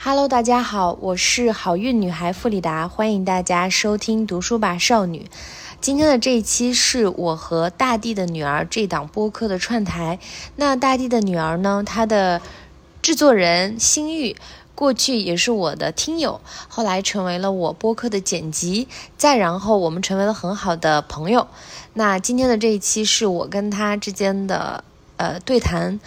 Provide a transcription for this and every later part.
Hello，大家好，我是好运女孩弗里达，欢迎大家收听读书吧少女。今天的这一期是我和大地的女儿这档播客的串台。那大地的女儿呢，她的制作人心玉，过去也是我的听友，后来成为了我播客的剪辑，再然后我们成为了很好的朋友。那今天的这一期是我跟她之间的呃对谈。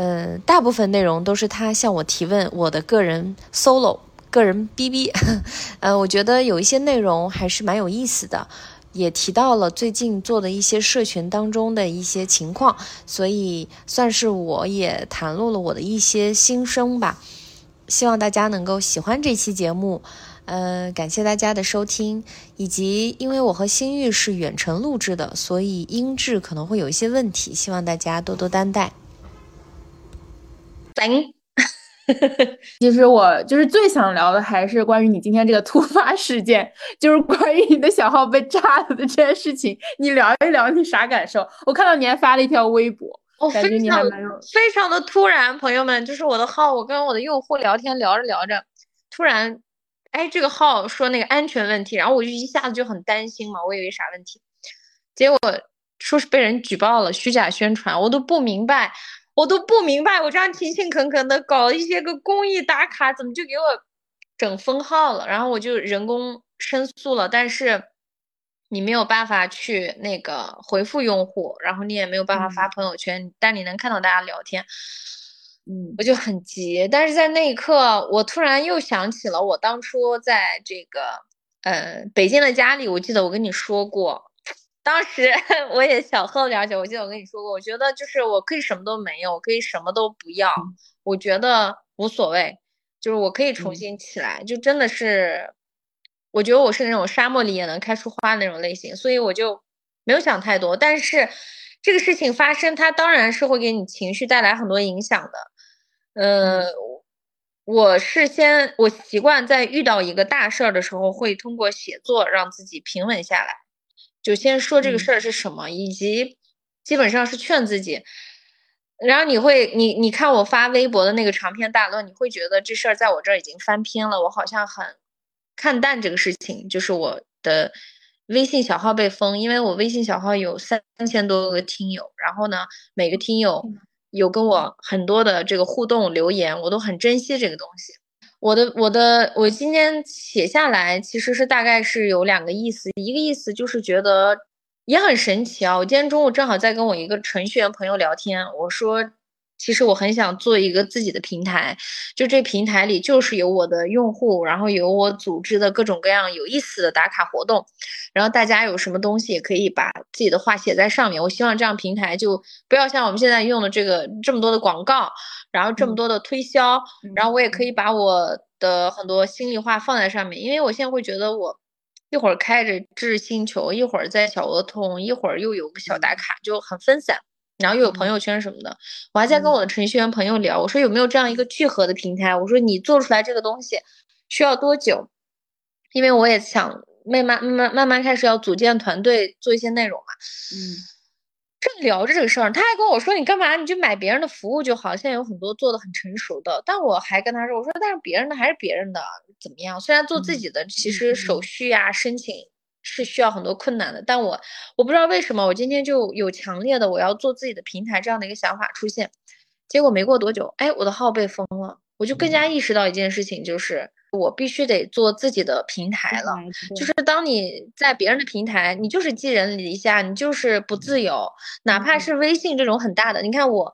呃，大部分内容都是他向我提问，我的个人 solo、个人 BB。呃，我觉得有一些内容还是蛮有意思的，也提到了最近做的一些社群当中的一些情况，所以算是我也袒露了我的一些心声吧。希望大家能够喜欢这期节目，呃，感谢大家的收听，以及因为我和新玉是远程录制的，所以音质可能会有一些问题，希望大家多多担待。其实我就是最想聊的，还是关于你今天这个突发事件，就是关于你的小号被炸了的这件事情。你聊一聊你啥感受？我看到你还发了一条微博，感觉你还蛮有非常的突然。朋友们，就是我的号，我跟我的用户聊天聊着聊着，突然，哎，这个号说那个安全问题，然后我就一下子就很担心嘛，我以为啥问题，结果说是被人举报了虚假宣传，我都不明白。我都不明白，我这样勤勤恳恳的搞一些个公益打卡，怎么就给我整封号了？然后我就人工申诉了，但是你没有办法去那个回复用户，然后你也没有办法发朋友圈，但你能看到大家聊天。嗯，我就很急，但是在那一刻，我突然又想起了我当初在这个呃北京的家里，我记得我跟你说过。当时 我也小喝了点酒，我记得我跟你说过，我觉得就是我可以什么都没有，我可以什么都不要，我觉得无所谓，就是我可以重新起来，就真的是，我觉得我是那种沙漠里也能开出花那种类型，所以我就没有想太多。但是这个事情发生，它当然是会给你情绪带来很多影响的。呃，我是先我习惯在遇到一个大事儿的时候，会通过写作让自己平稳下来。就先说这个事儿是什么，以及基本上是劝自己。然后你会，你你看我发微博的那个长篇大论，你会觉得这事儿在我这儿已经翻篇了，我好像很看淡这个事情。就是我的微信小号被封，因为我微信小号有三千多个听友，然后呢，每个听友有跟我很多的这个互动留言，我都很珍惜这个东西。我的我的我今天写下来，其实是大概是有两个意思，一个意思就是觉得也很神奇啊。我今天中午正好在跟我一个程序员朋友聊天，我说。其实我很想做一个自己的平台，就这平台里就是有我的用户，然后有我组织的各种各样有意思的打卡活动，然后大家有什么东西也可以把自己的话写在上面。我希望这样平台就不要像我们现在用的这个这么多的广告，然后这么多的推销，然后我也可以把我的很多心里话放在上面，因为我现在会觉得我一会儿开着知识星球，一会儿在小鹅通，一会儿又有个小打卡，就很分散。然后又有朋友圈什么的，我还在跟我的程序员朋友聊，我说有没有这样一个聚合的平台？我说你做出来这个东西需要多久？因为我也想慢慢慢慢慢慢开始要组建团队做一些内容嘛。嗯，正聊着这个事儿，他还跟我说你干嘛？你就买别人的服务就好。现在有很多做的很成熟的，但我还跟他说，我说但是别人的还是别人的，怎么样？虽然做自己的，其实手续啊申请。是需要很多困难的，但我我不知道为什么我今天就有强烈的我要做自己的平台这样的一个想法出现，结果没过多久，哎，我的号被封了，我就更加意识到一件事情，就是我必须得做自己的平台了。就是当你在别人的平台，你就是寄人篱下，你就是不自由。哪怕是微信这种很大的，你看我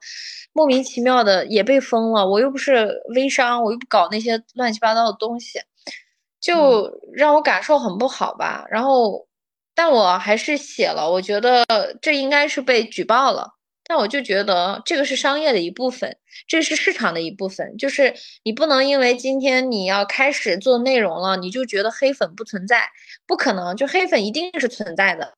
莫名其妙的也被封了，我又不是微商，我又不搞那些乱七八糟的东西。就让我感受很不好吧，然后，但我还是写了，我觉得这应该是被举报了。但我就觉得这个是商业的一部分，这是市场的一部分。就是你不能因为今天你要开始做内容了，你就觉得黑粉不存在，不可能，就黑粉一定是存在的。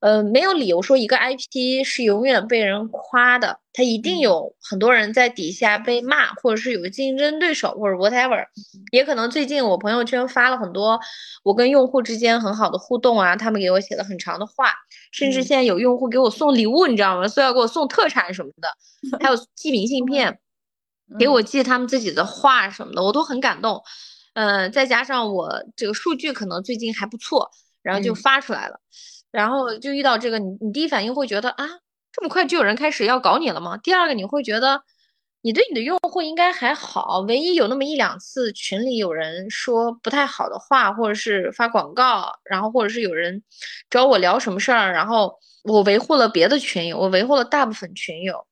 呃，没有理由说一个 IP 是永远被人夸的，它一定有很多人在底下被骂，或者是有竞争对手，或者 whatever。也可能最近我朋友圈发了很多我跟用户之间很好的互动啊，他们给我写了很长的话。甚至现在有用户给我送礼物，你知道吗？说要给我送特产什么的，还有寄明信 片。给我寄他们自己的话什么的，我都很感动。嗯，再加上我这个数据可能最近还不错，然后就发出来了。然后就遇到这个，你你第一反应会觉得啊，这么快就有人开始要搞你了吗？第二个你会觉得，你对你的用户应该还好，唯一有那么一两次群里有人说不太好的话，或者是发广告，然后或者是有人找我聊什么事儿，然后我维护了别的群友，我维护了大部分群友，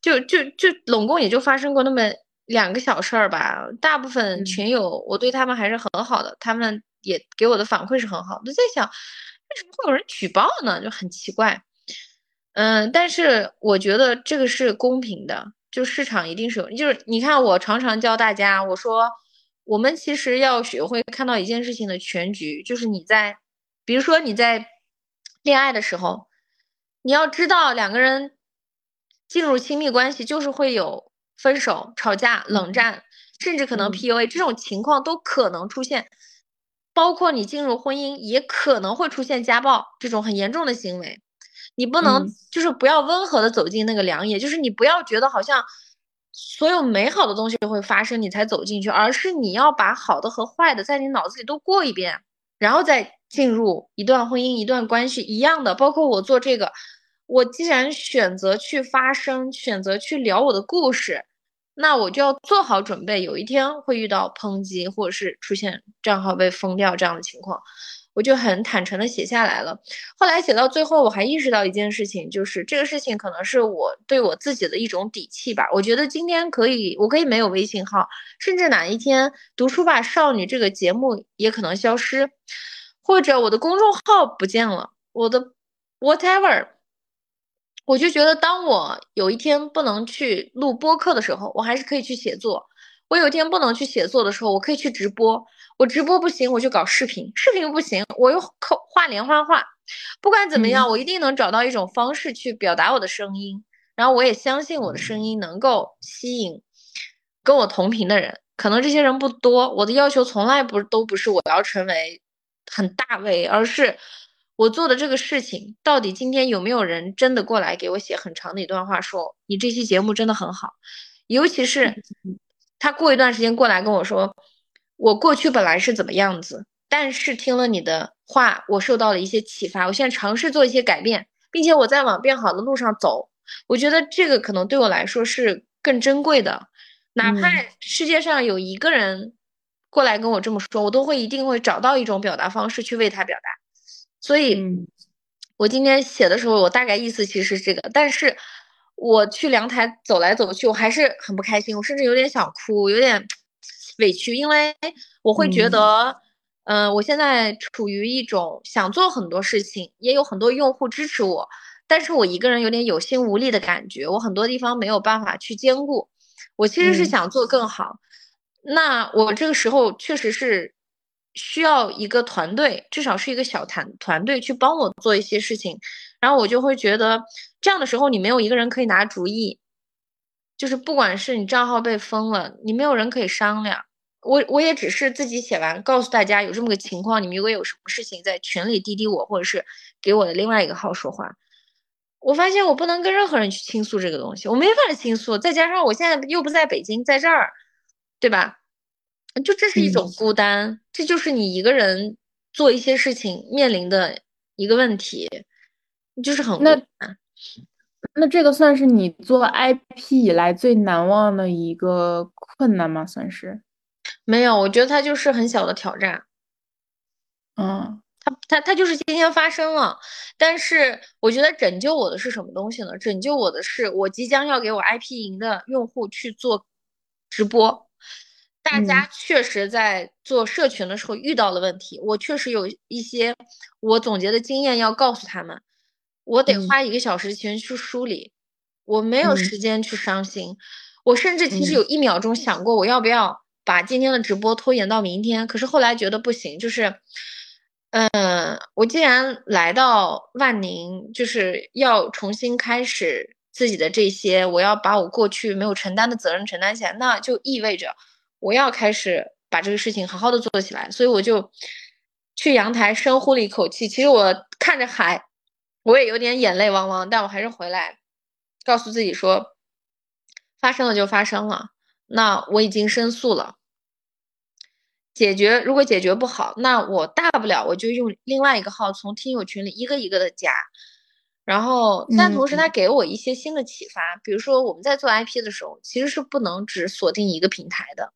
就就就拢共也就发生过那么两个小事儿吧。大部分群友我对他们还是很好的，他们也给我的反馈是很好。我在想。为什么会有人举报呢？就很奇怪。嗯，但是我觉得这个是公平的，就市场一定是有，就是你看，我常常教大家，我说我们其实要学会看到一件事情的全局，就是你在，比如说你在恋爱的时候，你要知道两个人进入亲密关系就是会有分手、吵架、冷战，甚至可能 PUA 这种情况都可能出现。包括你进入婚姻，也可能会出现家暴这种很严重的行为，你不能就是不要温和的走进那个良野，就是你不要觉得好像所有美好的东西都会发生，你才走进去，而是你要把好的和坏的在你脑子里都过一遍，然后再进入一段婚姻、一段关系一样的。包括我做这个，我既然选择去发声，选择去聊我的故事。那我就要做好准备，有一天会遇到抨击，或者是出现账号被封掉这样的情况，我就很坦诚的写下来了。后来写到最后，我还意识到一件事情，就是这个事情可能是我对我自己的一种底气吧。我觉得今天可以，我可以没有微信号，甚至哪一天读书吧少女这个节目也可能消失，或者我的公众号不见了，我的 whatever。我就觉得，当我有一天不能去录播课的时候，我还是可以去写作；我有一天不能去写作的时候，我可以去直播。我直播不行，我就搞视频；视频不行，我又扣画连环画。不管怎么样，我一定能找到一种方式去表达我的声音。然后我也相信我的声音能够吸引跟我同频的人。可能这些人不多。我的要求从来不都不是我要成为很大 V，而是。我做的这个事情，到底今天有没有人真的过来给我写很长的一段话，说你这期节目真的很好，尤其是他过一段时间过来跟我说，我过去本来是怎么样子，但是听了你的话，我受到了一些启发，我现在尝试做一些改变，并且我在往变好的路上走。我觉得这个可能对我来说是更珍贵的，哪怕世界上有一个人过来跟我这么说，我都会一定会找到一种表达方式去为他表达。所以，我今天写的时候，我大概意思其实是这个，但是我去阳台走来走去，我还是很不开心，我甚至有点想哭，有点 委屈，因为我会觉得，嗯，我现在处于一种想做很多事情，也有很多用户支持我，但是我一个人有点有心无力的感觉，我很多地方没有办法去兼顾，我其实是想做更好，那我这个时候确实是。需要一个团队，至少是一个小团团队去帮我做一些事情，然后我就会觉得这样的时候你没有一个人可以拿主意，就是不管是你账号被封了，你没有人可以商量。我我也只是自己写完，告诉大家有这么个情况，你们如果有什么事情在群里滴滴我，或者是给我的另外一个号说话。我发现我不能跟任何人去倾诉这个东西，我没法倾诉，再加上我现在又不在北京，在这儿，对吧？就这是一种孤单，这就是你一个人做一些事情面临的一个问题，就是很那那这个算是你做 IP 以来最难忘的一个困难吗？算是没有，我觉得它就是很小的挑战。嗯，它它它就是今天发生了，但是我觉得拯救我的是什么东西呢？拯救我的是我即将要给我 IP 营的用户去做直播。大家确实在做社群的时候遇到了问题，我确实有一些我总结的经验要告诉他们，我得花一个小时前去梳理，我没有时间去伤心，我甚至其实有一秒钟想过我要不要把今天的直播拖延到明天，可是后来觉得不行，就是，嗯，我既然来到万宁，就是要重新开始自己的这些，我要把我过去没有承担的责任承担起来，那就意味着。我要开始把这个事情好好的做起来，所以我就去阳台深呼了一口气。其实我看着海，我也有点眼泪汪汪，但我还是回来告诉自己说，发生了就发生了，那我已经申诉了。解决如果解决不好，那我大不了我就用另外一个号从听友群里一个一个的加。然后，但同时他给我一些新的启发，比如说我们在做 IP 的时候，其实是不能只锁定一个平台的，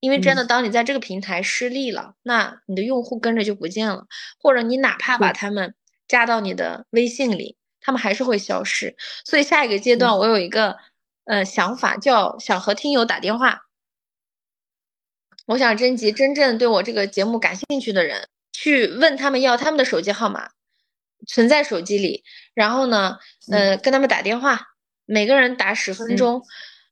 因为真的当你在这个平台失利了，那你的用户跟着就不见了，或者你哪怕把他们加到你的微信里，他们还是会消失。所以下一个阶段我有一个呃想法，叫想和听友打电话，我想征集真正对我这个节目感兴趣的人，去问他们要他们的手机号码。存在手机里，然后呢，呃，跟他们打电话，每个人打十分钟，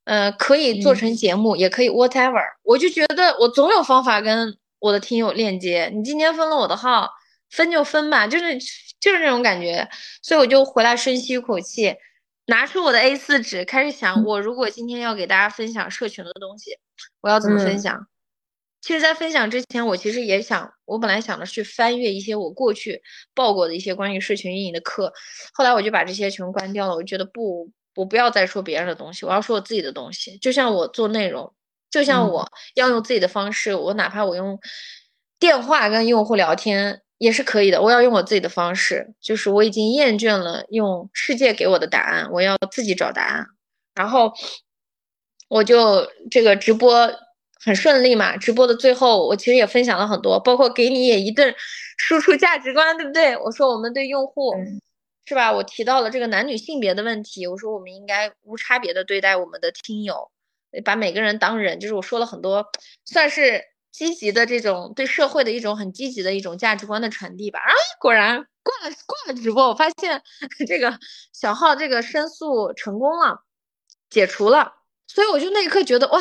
呃，可以做成节目，也可以 whatever。我就觉得我总有方法跟我的听友链接。你今天封了我的号，分就分吧，就是就是这种感觉。所以我就回来深吸一口气，拿出我的 A 四纸，开始想，我如果今天要给大家分享社群的东西，我要怎么分享？其实，在分享之前，我其实也想，我本来想着去翻阅一些我过去报过的一些关于社群运营的课，后来我就把这些全关掉了。我觉得不，我不要再说别人的东西，我要说我自己的东西。就像我做内容，就像我要用自己的方式，我哪怕我用电话跟用户聊天也是可以的。我要用我自己的方式，就是我已经厌倦了用世界给我的答案，我要自己找答案。然后我就这个直播。很顺利嘛，直播的最后，我其实也分享了很多，包括给你也一顿输出价值观，对不对？我说我们对用户是吧？我提到了这个男女性别的问题，我说我们应该无差别的对待我们的听友，把每个人当人，就是我说了很多，算是积极的这种对社会的一种很积极的一种价值观的传递吧。啊，果然挂了挂了直播，我发现 这个小号这个申诉成功了，解除了，所以我就那一刻觉得哇。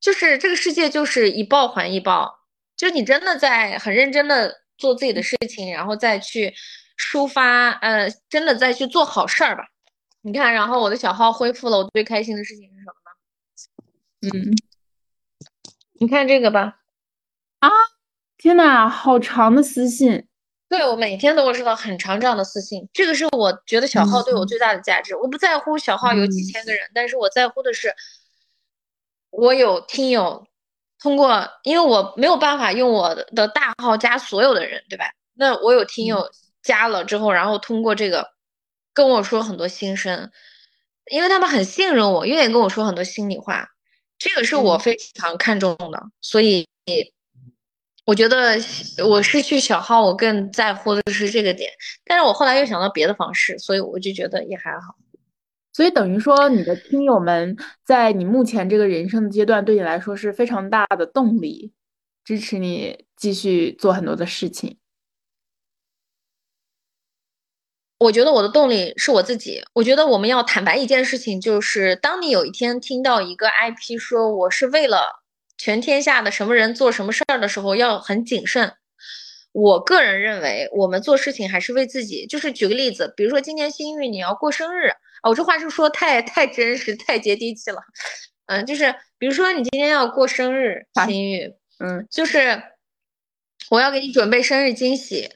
就是这个世界就是一报还一报，就是你真的在很认真的做自己的事情，然后再去抒发，呃，真的再去做好事儿吧。你看，然后我的小号恢复了，我最开心的事情是什么呢？嗯，你看这个吧。啊，天呐，好长的私信。对我每天都会收到很长这样的私信，这个是我觉得小号对我最大的价值。我不在乎小号有几千个人，但是我在乎的是。我有听友通过，因为我没有办法用我的大号加所有的人，对吧？那我有听友加了之后，然后通过这个跟我说很多心声，因为他们很信任我，愿意跟我说很多心里话，这个是我非常看重的。所以我觉得我失去小号，我更在乎的是这个点。但是我后来又想到别的方式，所以我就觉得也还好。所以等于说，你的听友们在你目前这个人生的阶段，对你来说是非常大的动力，支持你继续做很多的事情。我觉得我的动力是我自己。我觉得我们要坦白一件事情，就是当你有一天听到一个 IP 说我是为了全天下的什么人做什么事儿的时候，要很谨慎。我个人认为，我们做事情还是为自己。就是举个例子，比如说今年新玉你要过生日。啊，我这话是说太太真实、太接地气了。嗯，就是比如说你今天要过生日，新玉，嗯，就是我要给你准备生日惊喜。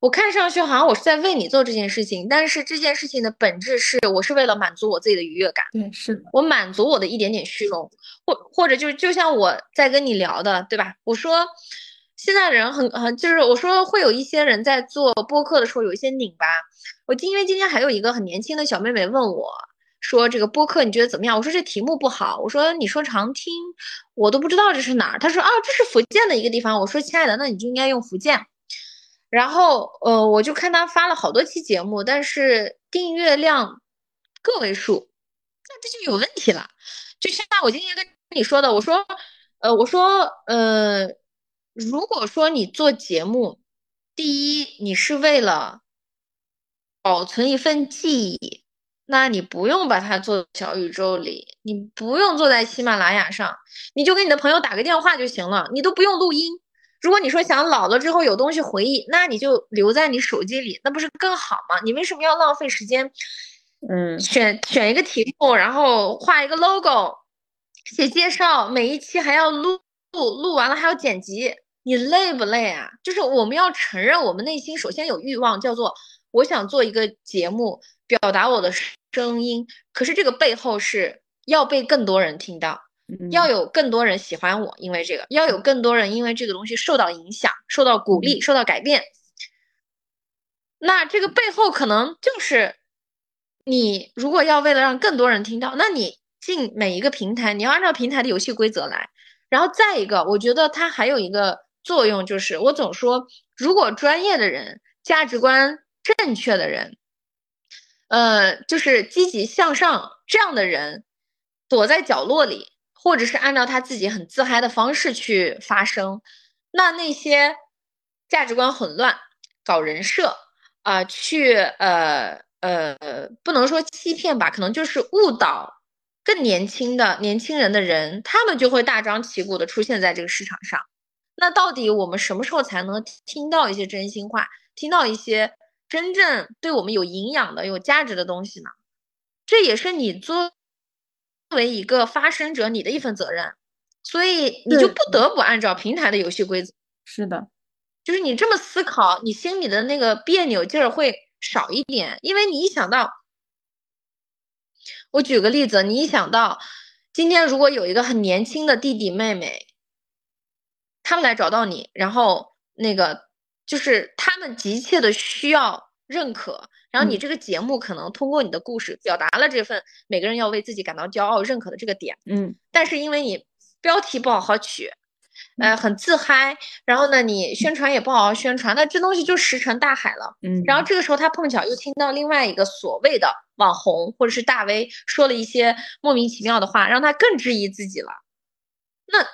我看上去好像我是在为你做这件事情，但是这件事情的本质是我是为了满足我自己的愉悦感。对，是的，我满足我的一点点虚荣，或或者就就像我在跟你聊的，对吧？我说现在人很很，就是我说会有一些人在做播客的时候有一些拧巴。我今因为今天还有一个很年轻的小妹妹问我，说这个播客你觉得怎么样？我说这题目不好。我说你说常听，我都不知道这是哪儿。她说啊，这是福建的一个地方。我说亲爱的，那你就应该用福建。然后呃，我就看他发了好多期节目，但是订阅量个位数，那这就有问题了。就像我今天跟你说的，我说呃，我说呃，如果说你做节目，第一你是为了。保存一份记忆，那你不用把它做小宇宙里，你不用坐在喜马拉雅上，你就给你的朋友打个电话就行了，你都不用录音。如果你说想老了之后有东西回忆，那你就留在你手机里，那不是更好吗？你为什么要浪费时间？嗯，选选一个题目，然后画一个 logo，写介绍，每一期还要录录，录完了还要剪辑，你累不累啊？就是我们要承认，我们内心首先有欲望，叫做。我想做一个节目，表达我的声音，可是这个背后是要被更多人听到，要有更多人喜欢我，因为这个，要有更多人因为这个东西受到影响、受到鼓励、受到改变。那这个背后可能就是，你如果要为了让更多人听到，那你进每一个平台，你要按照平台的游戏规则来。然后再一个，我觉得它还有一个作用，就是我总说，如果专业的人、价值观正确的人，呃，就是积极向上这样的人，躲在角落里，或者是按照他自己很自嗨的方式去发声，那那些价值观混乱、搞人设。啊，去呃呃，不能说欺骗吧，可能就是误导更年轻的年轻人的人，他们就会大张旗鼓的出现在这个市场上。那到底我们什么时候才能听到一些真心话，听到一些真正对我们有营养的、有价值的东西呢？这也是你作为一个发声者你的一份责任，所以你就不得不按照平台的游戏规则。是的。就是你这么思考，你心里的那个别扭劲儿会少一点，因为你一想到，我举个例子，你一想到今天如果有一个很年轻的弟弟妹妹，他们来找到你，然后那个就是他们急切的需要认可，然后你这个节目可能通过你的故事表达了这份每个人要为自己感到骄傲、认可的这个点，嗯，但是因为你标题不好好取。呃，很自嗨，然后呢，你宣传也不好好宣传，那这东西就石沉大海了。嗯，然后这个时候他碰巧又听到另外一个所谓的网红或者是大 V 说了一些莫名其妙的话，让他更质疑自己了。那，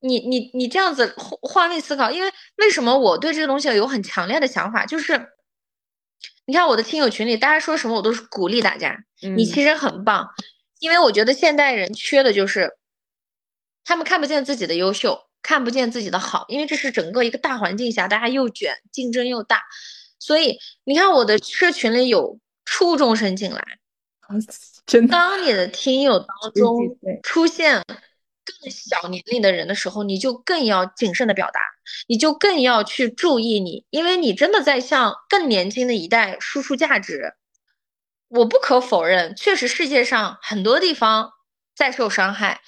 你你你这样子换位思考，因为为什么我对这个东西有很强烈的想法，就是你看我的听友群里，大家说什么我都是鼓励大家，你其实很棒，因为我觉得现代人缺的就是。他们看不见自己的优秀，看不见自己的好，因为这是整个一个大环境下，大家又卷，竞争又大，所以你看我的社群里有初中生进来，真的。当你的听友当中出现更小年龄的人的时候，你就更要谨慎的表达，你就更要去注意你，因为你真的在向更年轻的一代输出价值。我不可否认，确实世界上很多地方在受伤害。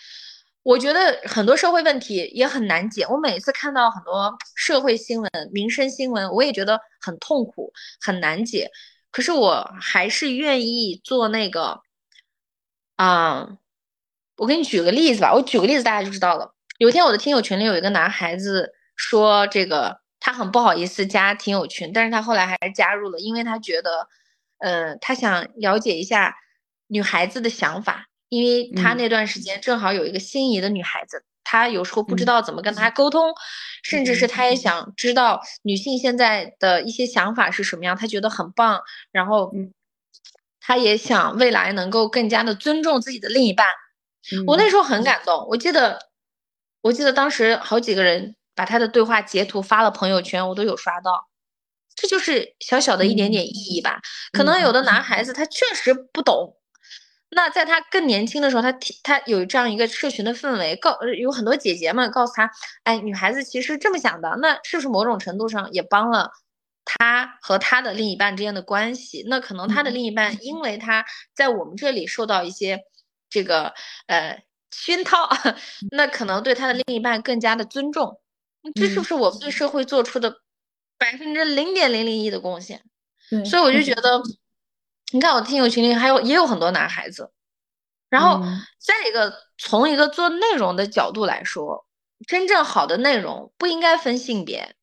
我觉得很多社会问题也很难解。我每次看到很多社会新闻、民生新闻，我也觉得很痛苦、很难解。可是我还是愿意做那个，啊，我给你举个例子吧。我举个例子，大家就知道了。有一天，我的听友群里有一个男孩子说，这个他很不好意思加听友群，但是他后来还是加入了，因为他觉得，呃，他想了解一下女孩子的想法。因为他那段时间正好有一个心仪的女孩子，他有时候不知道怎么跟她沟通，甚至是他也想知道女性现在的一些想法是什么样，他觉得很棒，然后他也想未来能够更加的尊重自己的另一半。我那时候很感动，我记得，我记得当时好几个人把他的对话截图发了朋友圈，我都有刷到。这就是小小的一点点意义吧。可能有的男孩子他确实不懂。那在他更年轻的时候，他提他有这样一个社群的氛围，告有很多姐姐们告诉他，哎，女孩子其实这么想的，那是不是某种程度上也帮了他和他的另一半之间的关系？那可能他的另一半因为他在我们这里受到一些这个呃熏陶，那可能对他的另一半更加的尊重。这是不是我们对社会做出的百分之零点零零一的贡献？所以我就觉得。你看我听友群里还有也有很多男孩子，然后再一个从一个做内容的角度来说，真正好的内容不应该分性别，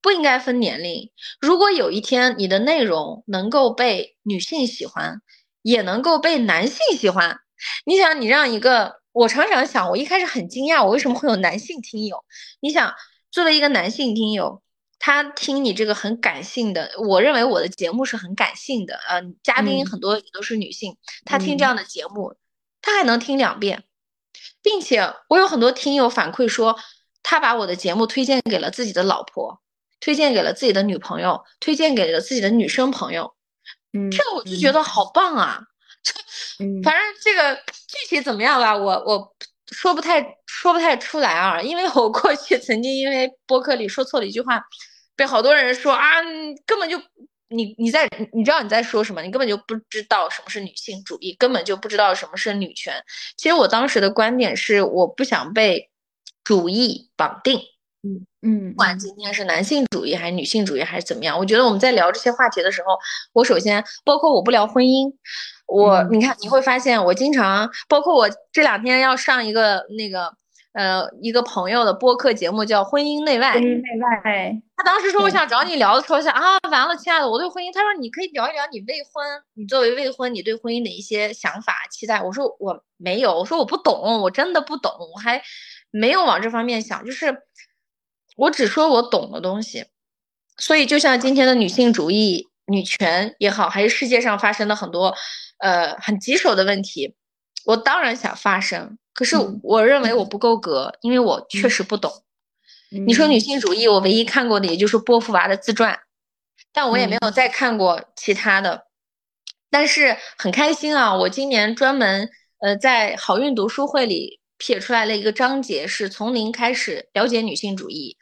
不应该分年龄。如果有一天你的内容能够被女性喜欢，也能够被男性喜欢，你想你让一个，我常常想，我一开始很惊讶，我为什么会有男性听友？你想作为一个男性听友。他听你这个很感性的，我认为我的节目是很感性的，呃，嘉宾很多也都是女性，他听这样的节目，他还能听两遍，并且我有很多听友反馈说，他把我的节目推荐给了自己的老婆，推荐给了自己的女朋友，推荐给了自己的女生朋友，嗯，这我就觉得好棒啊，反正这个具体怎么样吧，我我说不太说不太出来啊，因为我过去曾经因为播客里说错了一句话。被好多人说啊，根本就你你在你知道你在说什么？你根本就不知道什么是女性主义，根本就不知道什么是女权。其实我当时的观点是，我不想被主义绑定。嗯嗯，不管今天是男性主义还是女性主义还是怎么样，我觉得我们在聊这些话题的时候，我首先包括我不聊婚姻，我你看你会发现我经常，包括我这两天要上一个那个呃一个朋友的播客节目叫《婚姻内外》，婚姻内外。他当时说我想找你聊的时候想啊完了，亲爱的，我对婚姻，他说你可以聊一聊你未婚，你作为未婚你对婚姻的一些想法期待。我说我没有，我说我不懂，我真的不懂，我还没有往这方面想，就是。我只说我懂的东西，所以就像今天的女性主义、女权也好，还是世界上发生的很多，呃，很棘手的问题，我当然想发声。可是我认为我不够格，因为我确实不懂。你说女性主义，我唯一看过的也就是波伏娃的自传，但我也没有再看过其他的。但是很开心啊，我今年专门呃在好运读书会里撇出来了一个章节，是从零开始了解女性主义。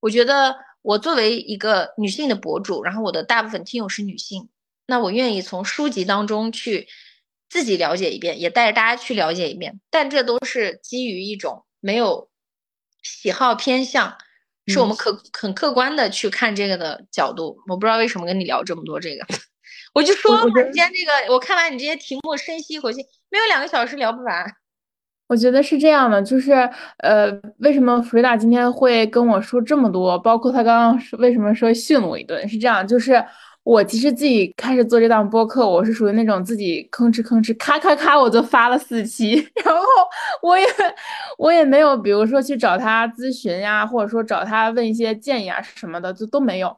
我觉得我作为一个女性的博主，然后我的大部分听友是女性，那我愿意从书籍当中去自己了解一遍，也带着大家去了解一遍。但这都是基于一种没有喜好偏向，是我们可很客观的去看这个的角度。我不知道为什么跟你聊这么多这个，我就说嘛，今天这个我看完你这些题目，深吸一口气，没有两个小时聊不完。我觉得是这样的，就是呃，为什么弗瑞达今天会跟我说这么多？包括他刚刚为什么说训我一顿？是这样，就是我其实自己开始做这档播客，我是属于那种自己吭哧吭哧咔咔咔我就发了四期，然后我也我也没有，比如说去找他咨询呀，或者说找他问一些建议啊什么的，就都没有。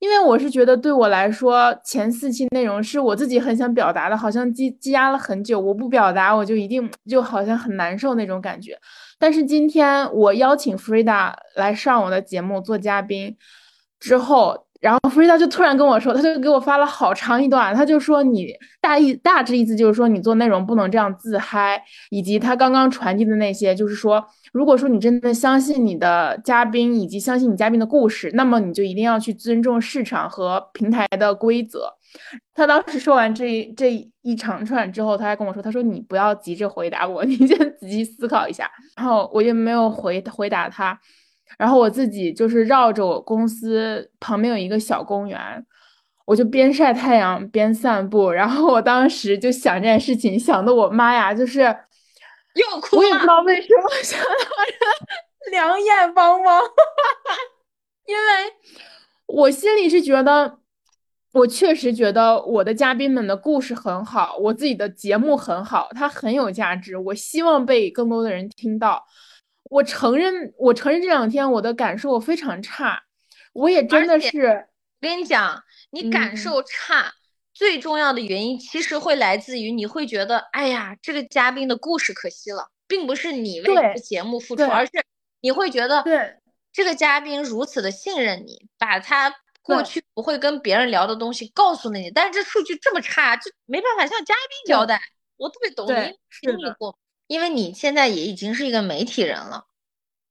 因为我是觉得，对我来说，前四期内容是我自己很想表达的，好像积积压了很久，我不表达，我就一定就好像很难受那种感觉。但是今天我邀请 Frida 来上我的节目做嘉宾之后。然后弗瑞达就突然跟我说，他就给我发了好长一段，他就说你大意大致意思就是说你做内容不能这样自嗨，以及他刚刚传递的那些，就是说如果说你真的相信你的嘉宾以及相信你嘉宾的故事，那么你就一定要去尊重市场和平台的规则。他当时说完这这一长串之后，他还跟我说，他说你不要急着回答我，你先仔细思考一下。然后我也没有回回答他。然后我自己就是绕着我公司旁边有一个小公园，我就边晒太阳边散步。然后我当时就想这件事情，想的我妈呀，就是又哭了。我也不知道为什么想到这两眼汪汪，因为我心里是觉得，我确实觉得我的嘉宾们的故事很好，我自己的节目很好，它很有价值，我希望被更多的人听到。我承认，我承认这两天我的感受非常差，我也真的是。我跟你讲，你感受差，最重要的原因其实会来自于你会觉得，哎呀，这个嘉宾的故事可惜了，并不是你为这个节目付出，而是你会觉得，对这个嘉宾如此的信任你，把他过去不会跟别人聊的东西告诉了你，但是这数据这么差，就没办法向嘉宾交代。我特别懂你经历过。因为你现在也已经是一个媒体人了，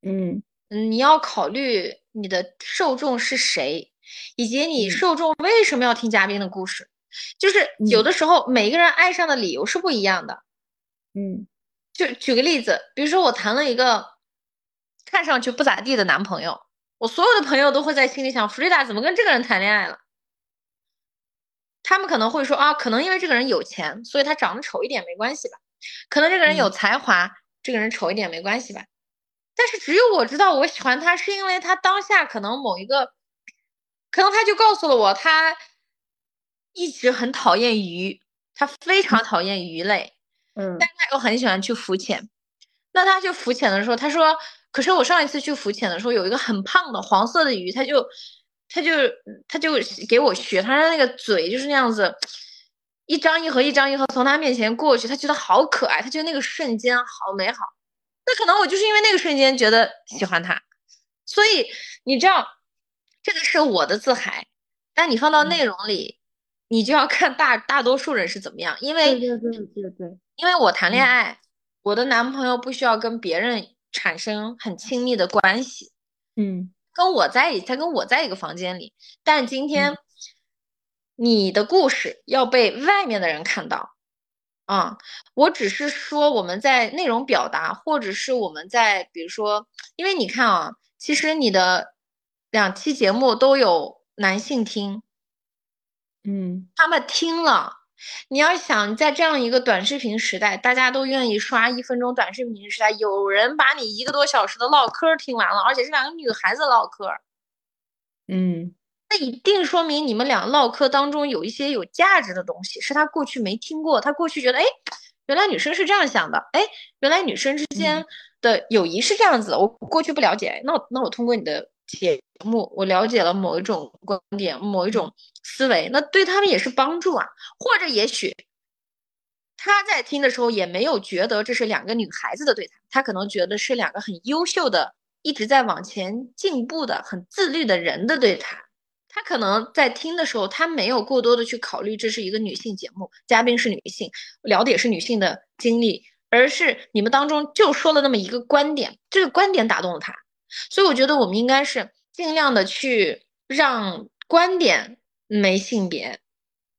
嗯嗯，你要考虑你的受众是谁，以及你受众为什么要听嘉宾的故事，就是有的时候每一个人爱上的理由是不一样的，嗯，就举个例子，比如说我谈了一个看上去不咋地的男朋友，我所有的朋友都会在心里想，弗瑞达怎么跟这个人谈恋爱了？他们可能会说啊，可能因为这个人有钱，所以他长得丑一点没关系吧。可能这个人有才华，这个人丑一点没关系吧？但是只有我知道我喜欢他，是因为他当下可能某一个，可能他就告诉了我，他一直很讨厌鱼，他非常讨厌鱼类，嗯，但他又很喜欢去浮潜。那他去浮潜的时候，他说：“可是我上一次去浮潜的时候，有一个很胖的黄色的鱼，他就，他就，他就给我学，他的那个嘴就是那样子。”一张一合，一张一合从他面前过去，他觉得好可爱，他觉得那个瞬间好美好。那可能我就是因为那个瞬间觉得喜欢他，所以你知道，这个是我的自嗨。但你放到内容里，你就要看大大多数人是怎么样。因为对对对对对，因为我谈恋爱，我的男朋友不需要跟别人产生很亲密的关系，嗯，跟我在一起，他跟我在一个房间里。但今天。你的故事要被外面的人看到。啊，我只是说我们在内容表达，或者是我们在比如说，因为你看啊，其实你的两期节目都有男性听，嗯，他们听了，你要想在这样一个短视频时代，大家都愿意刷一分钟短视频时代，有人把你一个多小时的唠嗑听完了，而且是两个女孩子唠嗑，嗯。那一定说明你们俩唠嗑当中有一些有价值的东西，是他过去没听过。他过去觉得，哎，原来女生是这样想的，哎，原来女生之间的友谊是这样子。我过去不了解，那我那我通过你的节目，我了解了某一种观点，某一种思维，那对他们也是帮助啊。或者也许他在听的时候也没有觉得这是两个女孩子的对谈，他可能觉得是两个很优秀的、一直在往前进步的、很自律的人的对谈。他可能在听的时候，他没有过多的去考虑这是一个女性节目，嘉宾是女性，聊的也是女性的经历，而是你们当中就说了那么一个观点，这个观点打动了他，所以我觉得我们应该是尽量的去让观点没性别，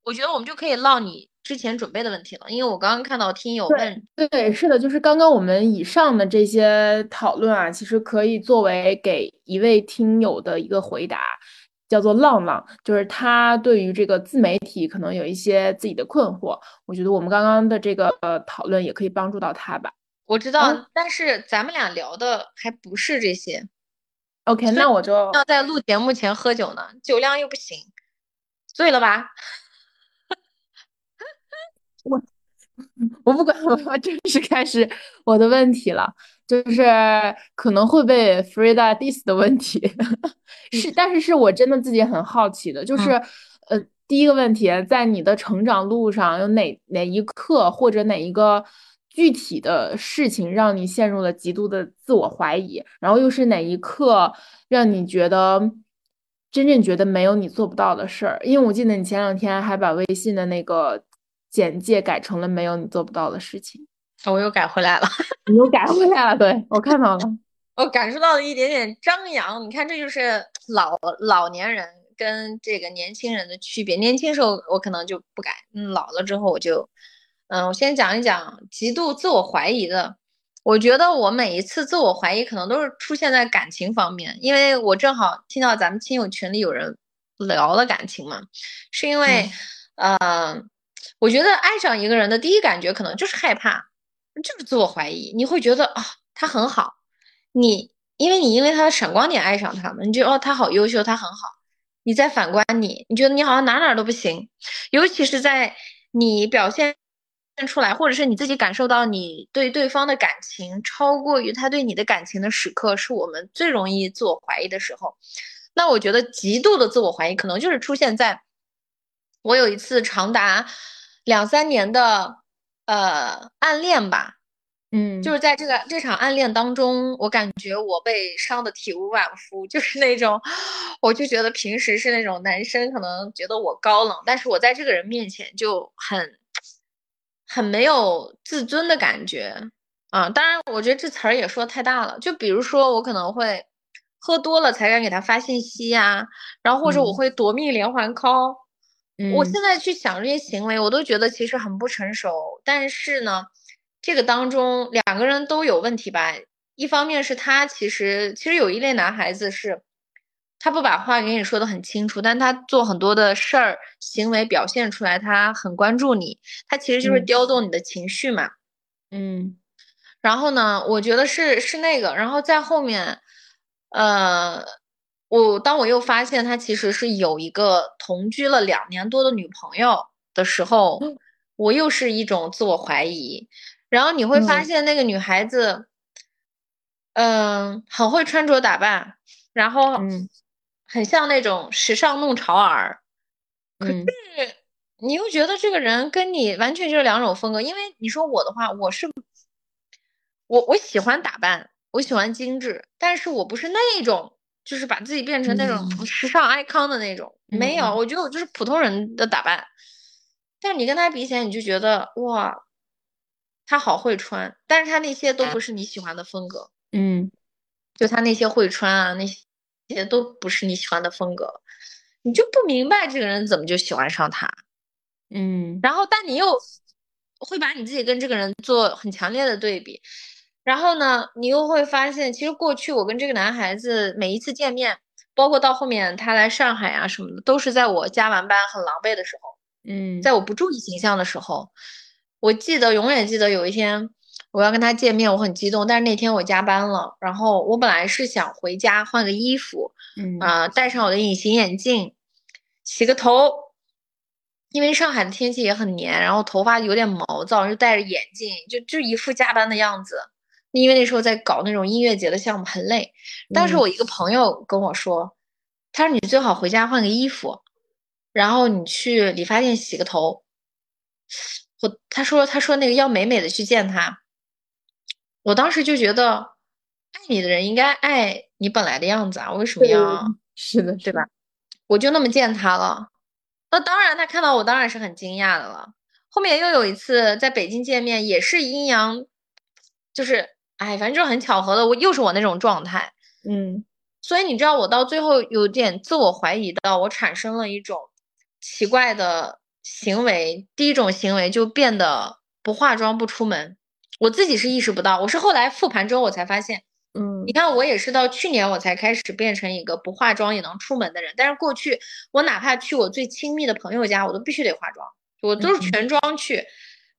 我觉得我们就可以唠你之前准备的问题了，因为我刚刚看到听友问，对，是的，就是刚刚我们以上的这些讨论啊，其实可以作为给一位听友的一个回答。叫做浪浪，就是他对于这个自媒体可能有一些自己的困惑。我觉得我们刚刚的这个呃讨论也可以帮助到他吧。我知道，但是咱们俩聊的还不是这些。OK，那我就要在录节目前喝酒呢，酒量又不行，醉了吧？我我不管，我要正式开始我的问题了。就是可能会被 Frida diss 的问题，是，但是是我真的自己很好奇的，就是，呃，第一个问题，在你的成长路上有哪哪一刻或者哪一个具体的事情让你陷入了极度的自我怀疑，然后又是哪一刻让你觉得真正觉得没有你做不到的事儿？因为我记得你前两天还把微信的那个简介改成了没有你做不到的事情。我又改回来了，你又改回来了，对我看到了，我感受到了一点点张扬。你看，这就是老老年人跟这个年轻人的区别。年轻时候我可能就不改，嗯，老了之后我就，嗯，我先讲一讲极度自我怀疑的。我觉得我每一次自我怀疑可能都是出现在感情方面，因为我正好听到咱们亲友群里有人聊了感情嘛，是因为，嗯，我觉得爱上一个人的第一感觉可能就是害怕。就是自我怀疑，你会觉得啊，他很好，你因为你因为他的闪光点爱上他了，你觉得哦他好优秀，他很好，你再反观你，你觉得你好像哪哪都不行，尤其是在你表现出来，或者是你自己感受到你对对方的感情超过于他对你的感情的时刻，是我们最容易自我怀疑的时候。那我觉得极度的自我怀疑，可能就是出现在我有一次长达两三年的。呃，暗恋吧，嗯，就是在这个这场暗恋当中，我感觉我被伤的体无完肤，就是那种，我就觉得平时是那种男生可能觉得我高冷，但是我在这个人面前就很很没有自尊的感觉啊。当然，我觉得这词儿也说太大了。就比如说，我可能会喝多了才敢给他发信息呀，然后或者我会夺命连环 call。我现在去想这些行为，我都觉得其实很不成熟。但是呢，这个当中两个人都有问题吧？一方面是他其实其实有一类男孩子是，他不把话给你说的很清楚，但他做很多的事儿行为表现出来，他很关注你，他其实就是调动你的情绪嘛。嗯，然后呢，我觉得是是那个，然后在后面，呃。我当我又发现他其实是有一个同居了两年多的女朋友的时候，我又是一种自我怀疑。然后你会发现那个女孩子，嗯，很会穿着打扮，然后很像那种时尚弄潮儿。可是你又觉得这个人跟你完全就是两种风格。因为你说我的话，我是我我喜欢打扮，我喜欢精致，但是我不是那种。就是把自己变成那种时尚 icon 的那种，没有，我觉得我就是普通人的打扮。但是你跟他比起来，你就觉得哇，他好会穿，但是他那些都不是你喜欢的风格。嗯，就他那些会穿啊，那些都不是你喜欢的风格。你就不明白这个人怎么就喜欢上他，嗯，然后但你又会把你自己跟这个人做很强烈的对比，然后呢，你又会发现，其实过去我跟这个男孩子每一次见面，包括到后面他来上海啊什么的，都是在我加完班很狼狈的时候，嗯，在我不注意形象的时候，我记得永远记得有一天我要跟他见面，我很激动，但是那天我加班了，然后我本来是想回家换个衣服，嗯啊、戴上我的隐形眼镜，洗个头，因为上海的天气也很黏，然后头发有点毛躁，就戴着眼镜，就就一副加班的样子。因为那时候在搞那种音乐节的项目，很累。当时嗯我一个朋友跟我说，他说你最好回家换个衣服，然后你去理发店洗个头。我他说他说那个要美美的去见他，我当时就觉得，爱你的人应该爱你本来的样子啊，为什么对要？是的，对吧？我就那么见他了。那当然，他看到我当然是很惊讶的了。后面又有一次在北京见面，也是阴阳，就是哎，反正就很巧合的，我又是我那种状态。嗯所以你知道，我到最后有点自我怀疑到，我产生了一种奇怪的行为。第一种行为就变得不化妆不出门，我自己是意识不到，我是后来复盘之后我才发现。嗯你看，我也是到去年我才开始变成一个不化妆也能出门的人。但是过去，我哪怕去我最亲密的朋友家，我都必须得化妆，我都是嗯全妆去，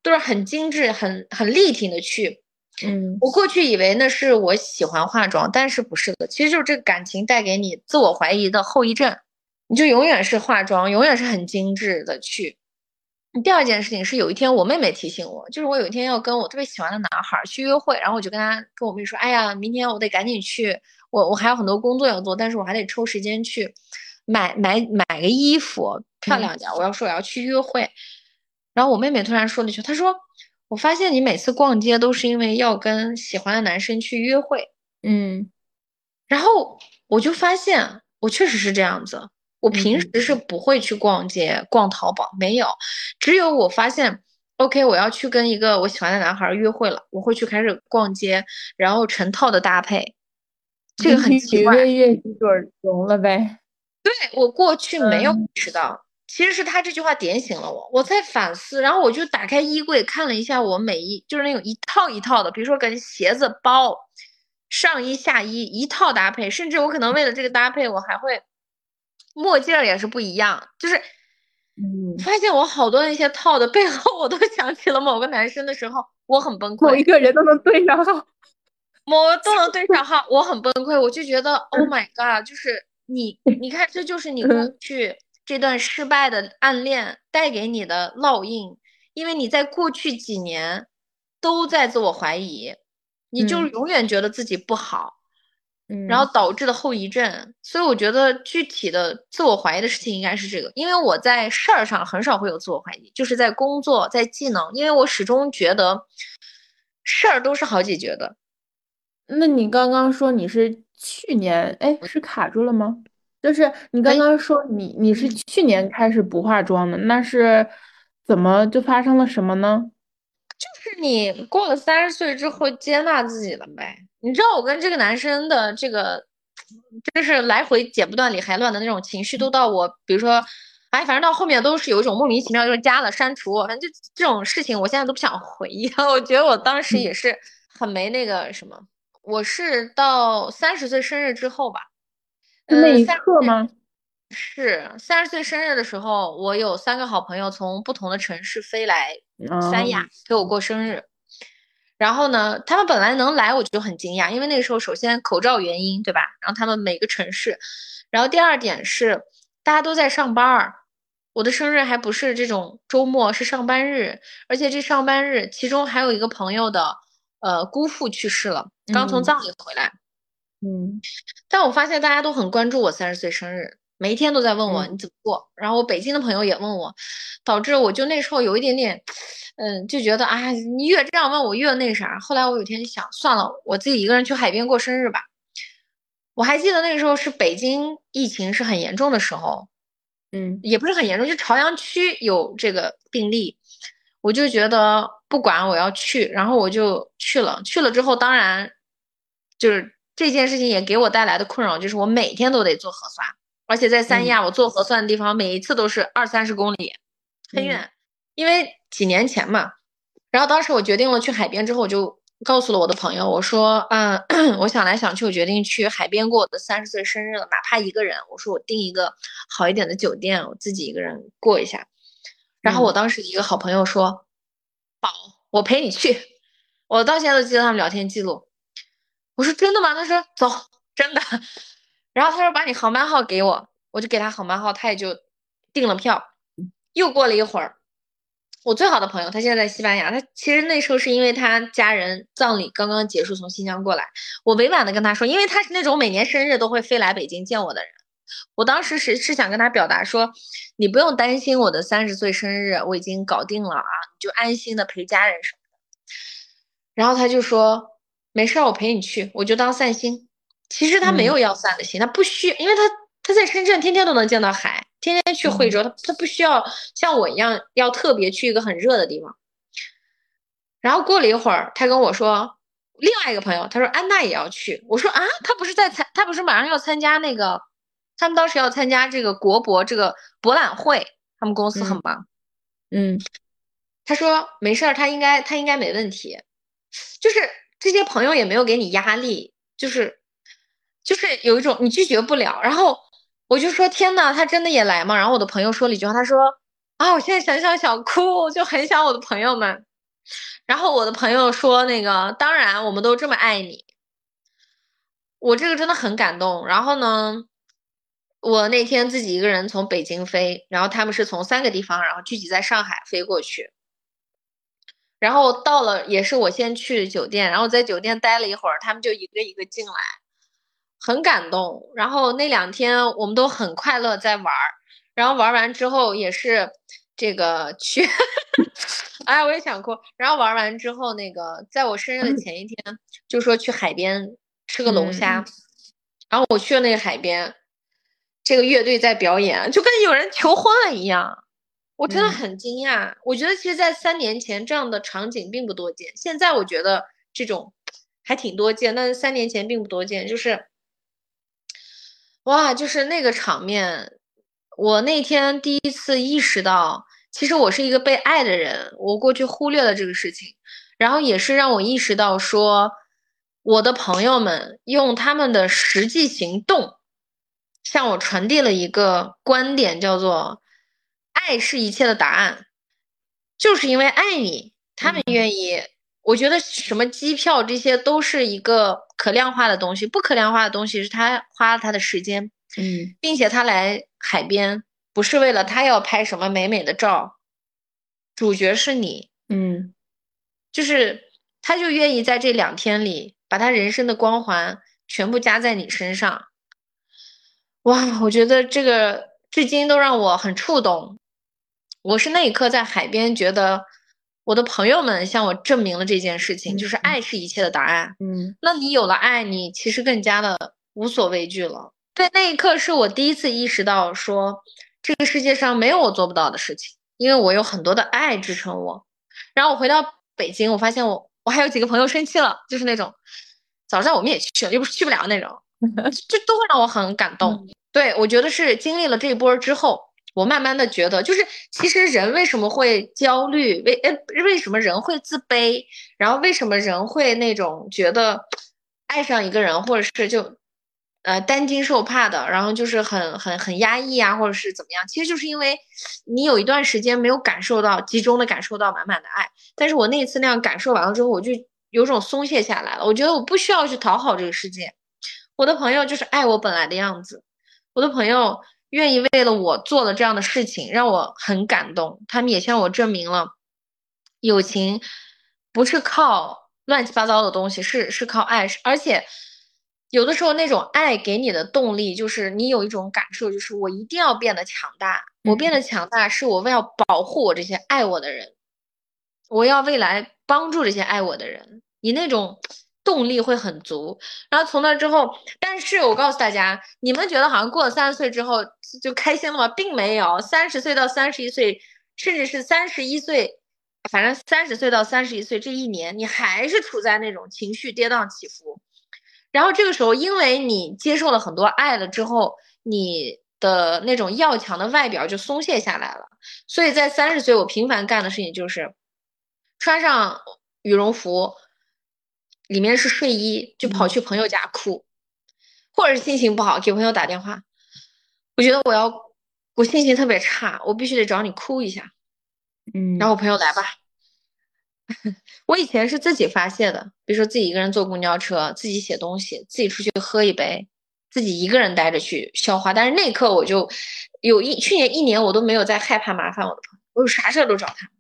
都是很精致、很很立挺的去。嗯我过去以为那是我喜欢化妆，但是不是的，其实就是这个感情带给你自我怀疑的后遗症，你就永远是化妆，永远是很精致的去。第二件事情是有一天我妹妹提醒我，就是我有一天要跟我特别喜欢的男孩儿去约会，然后我就跟他跟我妹说，哎呀，明天我得赶紧去，我我还有很多工作要做，但是我还得抽时间去买买买个衣服，漂亮点儿，我要说我要去约会。然后我妹妹突然说了一句，她说，我发现你每次逛街都是因为要跟喜欢的男生去约会，嗯。然后我就发现我确实是这样子，我平嗯时是不会去逛街、逛淘宝，没有，只有我发现，OK，我要去跟一个我喜欢的男孩儿约会了，我会去开始逛街，然后成套的搭配，这个很奇怪。一个月就融了呗。对，我过去没有嗯意识到，其实是他这句话点醒了我，我在反思，然后我就打开衣柜看了一下我每一就是那种一套一套的，比如说跟鞋子、包、上衣、下衣一套搭配，甚至我可能为了这个搭配，我还会墨镜儿也是不一样，就是嗯，发现我好多那些套的背后，我都想起了某个男生的时候，我很崩某一，个人都能对上号。某都能对上号，我很崩溃，我就觉得 Oh my God，就是你，你看，这就是你过嗯。去这段失败的暗恋带给你的烙印，因为你在过去几年都在自我怀疑，你就嗯。永远觉得自己不好，嗯，然后导致的后遗症。所以我觉得具体的自我怀疑的事情应该是这个，因为我在事儿上很少会有自我怀疑，就是在工作、在技能，因为我始终觉得事儿都是好解决的。那你刚刚说你是去年，哎，是卡住了吗？就是你刚哎刚说你你是去年开始不化妆的，那是怎么就发生了什么呢？就是你过了三十岁之后接纳自己了呗？你知道我跟这个男生的这个，真是来回剪不断理还乱的那种情绪，都到我，比如说，哎，反正到后面都是有一种莫名其妙，就是加了删除，反正就这种事情，我现在都不想回忆了。我觉得我当时也是很没那个什么，我是到三十岁生日之后吧，是那一刻吗？是三十岁生日的时候，我有三个好朋友从不同的城市飞来三亚哦给我过生日。然后呢，他们本来能来，我就很惊讶，因为那个时候首先口罩原因，对吧？然后他们每个城市，然后第二点是大家都在上班儿，我的生日还不是这种周末，是上班日，而且这上班日其中还有一个朋友的呃姑父去世了，刚从嗯葬礼回来。嗯但我发现大家都很关注我三十岁生日，每一天都在问我嗯你怎么过，然后我北京的朋友也问我，导致我就那时候有一点点，嗯，就觉得啊，你越这样问我越那啥。后来我有天就想，算了，我自己一个人去海边过生日吧。我还记得那个时候是北京疫情是很严重的时候，嗯也不是很严重，就朝阳区有这个病例，我就觉得不管我要去，然后我就去了。去了之后，当然就是这件事情也给我带来的困扰，就是我每天都得做核酸，而且在三亚，我做核酸的地方每一次都是二三十公里，很远。因为几年前嘛，然后当时我决定了去海边之后，我就告诉了我的朋友，我说，嗯，我想来想去，我决定去海边过我的三十岁生日了，哪怕一个人，我说我订一个好一点的酒店，我自己一个人过一下。然后我当时一个好朋友说，好，我陪你去。我到现在都记得他们聊天记录。我说真的吗？他说走，真的。然后他说把你航班号给我，我就给他航班号，他也就订了票。又过了一会儿，我最好的朋友他现在在西班牙，他其实那时候是因为他家人葬礼刚刚结束，从新疆过来。我委婉的跟他说，因为他是那种每年生日都会飞来北京见我的人。我当时是是想跟他表达说，你不用担心我的三十岁生日，我已经搞定了啊，你就安心的陪家人什么的。然后他就说没事儿，我陪你去，我就当散心。其实他没有要散的心，他不需，因为他他在深圳天天都能见到海，天天去惠州，他他不需要像我一样要特别去一个很热的地方。然后过了一会儿，他跟我说另外一个朋友，他说安娜也要去。我说啊，他不是在参，他不是马上要参加那个，他们当时要参加这个国博这个博览会，他们公司很忙。嗯，他说没事儿，他应该他应该没问题，就是这些朋友也没有给你压力，就是。就是有一种你拒绝不了，然后我就说天呐，他真的也来吗？然后我的朋友说了一句话，他说啊，我现在想想想哭，就很想我的朋友们。然后我的朋友说那个，当然我们都这么爱你，我这个真的很感动。然后呢，我那天自己一个人从北京飞，然后他们是从三个地方，然后聚集在上海飞过去，然后到了也是我先去酒店，然后在酒店待了一会儿，他们就一个一个进来。很感动，然后那两天我们都很快乐在玩儿，然后玩完之后也是这个去，哎，我也想哭。然后玩完之后，那个在我生日的前一天，就说去海边吃个龙虾，然后我去了那个海边，这个乐队在表演，就跟有人求婚了一样，我真的很惊讶。我觉得其实，在三年前这样的场景并不多见，现在我觉得这种还挺多见，但是三年前并不多见，就是。哇，就是那个场面，我那天第一次意识到，其实我是一个被爱的人。我过去忽略了这个事情，然后也是让我意识到，说我的朋友们用他们的实际行动，向我传递了一个观点，叫做“爱是一切的答案”。就是因为爱你，他们愿意。我觉得什么机票这些都是一个可量化的东西，不可量化的东西是他花了他的时间，嗯，并且他来海边不是为了他要拍什么美美的照，主角是你，嗯，就是他就愿意在这两天里把他人生的光环全部加在你身上，哇，我觉得这个至今都让我很触动，我是那一刻在海边觉得。我的朋友们向我证明了这件事情，就是爱是一切的答案。嗯，那你有了爱，你其实更加的无所畏惧了。对，那一刻是我第一次意识到，说这个世界上没有我做不到的事情，因为我有很多的爱支撑我。然后我回到北京，我发现我我还有几个朋友生气了，就是那种早知道我们也去了，又不是去不了那种，这都会让我很感动。对，我觉得是经历了这一波之后。我慢慢的觉得，就是其实人为什么会焦虑？为呃为什么人会自卑？然后为什么人会那种觉得爱上一个人，或者是就呃担惊受怕的，然后就是很很很压抑啊，或者是怎么样？其实就是因为你有一段时间没有感受到集中的感受到满满的爱。但是我那一次那样感受完了之后，我就有种松懈下来了。我觉得我不需要去讨好这个世界，我的朋友就是爱我本来的样子，我的朋友。愿意为了我做了这样的事情，让我很感动。他们也向我证明了，友情不是靠乱七八糟的东西，是是靠爱。而且有的时候那种爱给你的动力，就是你有一种感受，就是我一定要变得强大。我变得强大，是我为了保护我这些爱我的人，我要未来帮助这些爱我的人。你那种。动力会很足，然后从那之后，但是我告诉大家，你们觉得好像过了三十岁之后就开心了吗？并没有，三十岁到三十一岁，甚至是三十一岁，反正三十岁到三十一岁这一年，你还是处在那种情绪跌宕起伏。然后这个时候，因为你接受了很多爱了之后，你的那种要强的外表就松懈下来了。所以在三十岁，我频繁干的事情就是穿上羽绒服，里面是睡衣，就跑去朋友家哭，或者是心情不好给朋友打电话。我觉得我要，我心情特别差，我必须得找你哭一下。嗯，然后我朋友来吧。我以前是自己发泄的，比如说自己一个人坐公交车，自己写东西，自己出去喝一杯，自己一个人待着去消化。但是那一刻我就有一去年一年我都没有再害怕麻烦我的朋友，我有啥事都找他们，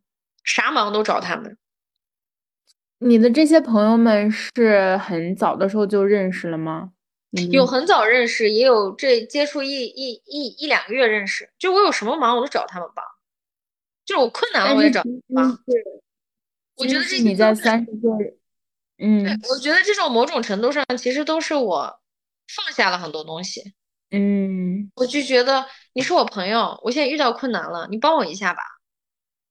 啥忙都找他们。你的这些朋友们是很早的时候就认识了吗？有很早认识，也有这接触一一一一两个月认识。就我有什么忙我都找他们帮，就是我困难了我也找帮。我觉得这你在三十岁，嗯，我觉得这种某种程度上其实都是我放下了很多东西，嗯，我就觉得你是我朋友，我现在遇到困难了，你帮我一下吧，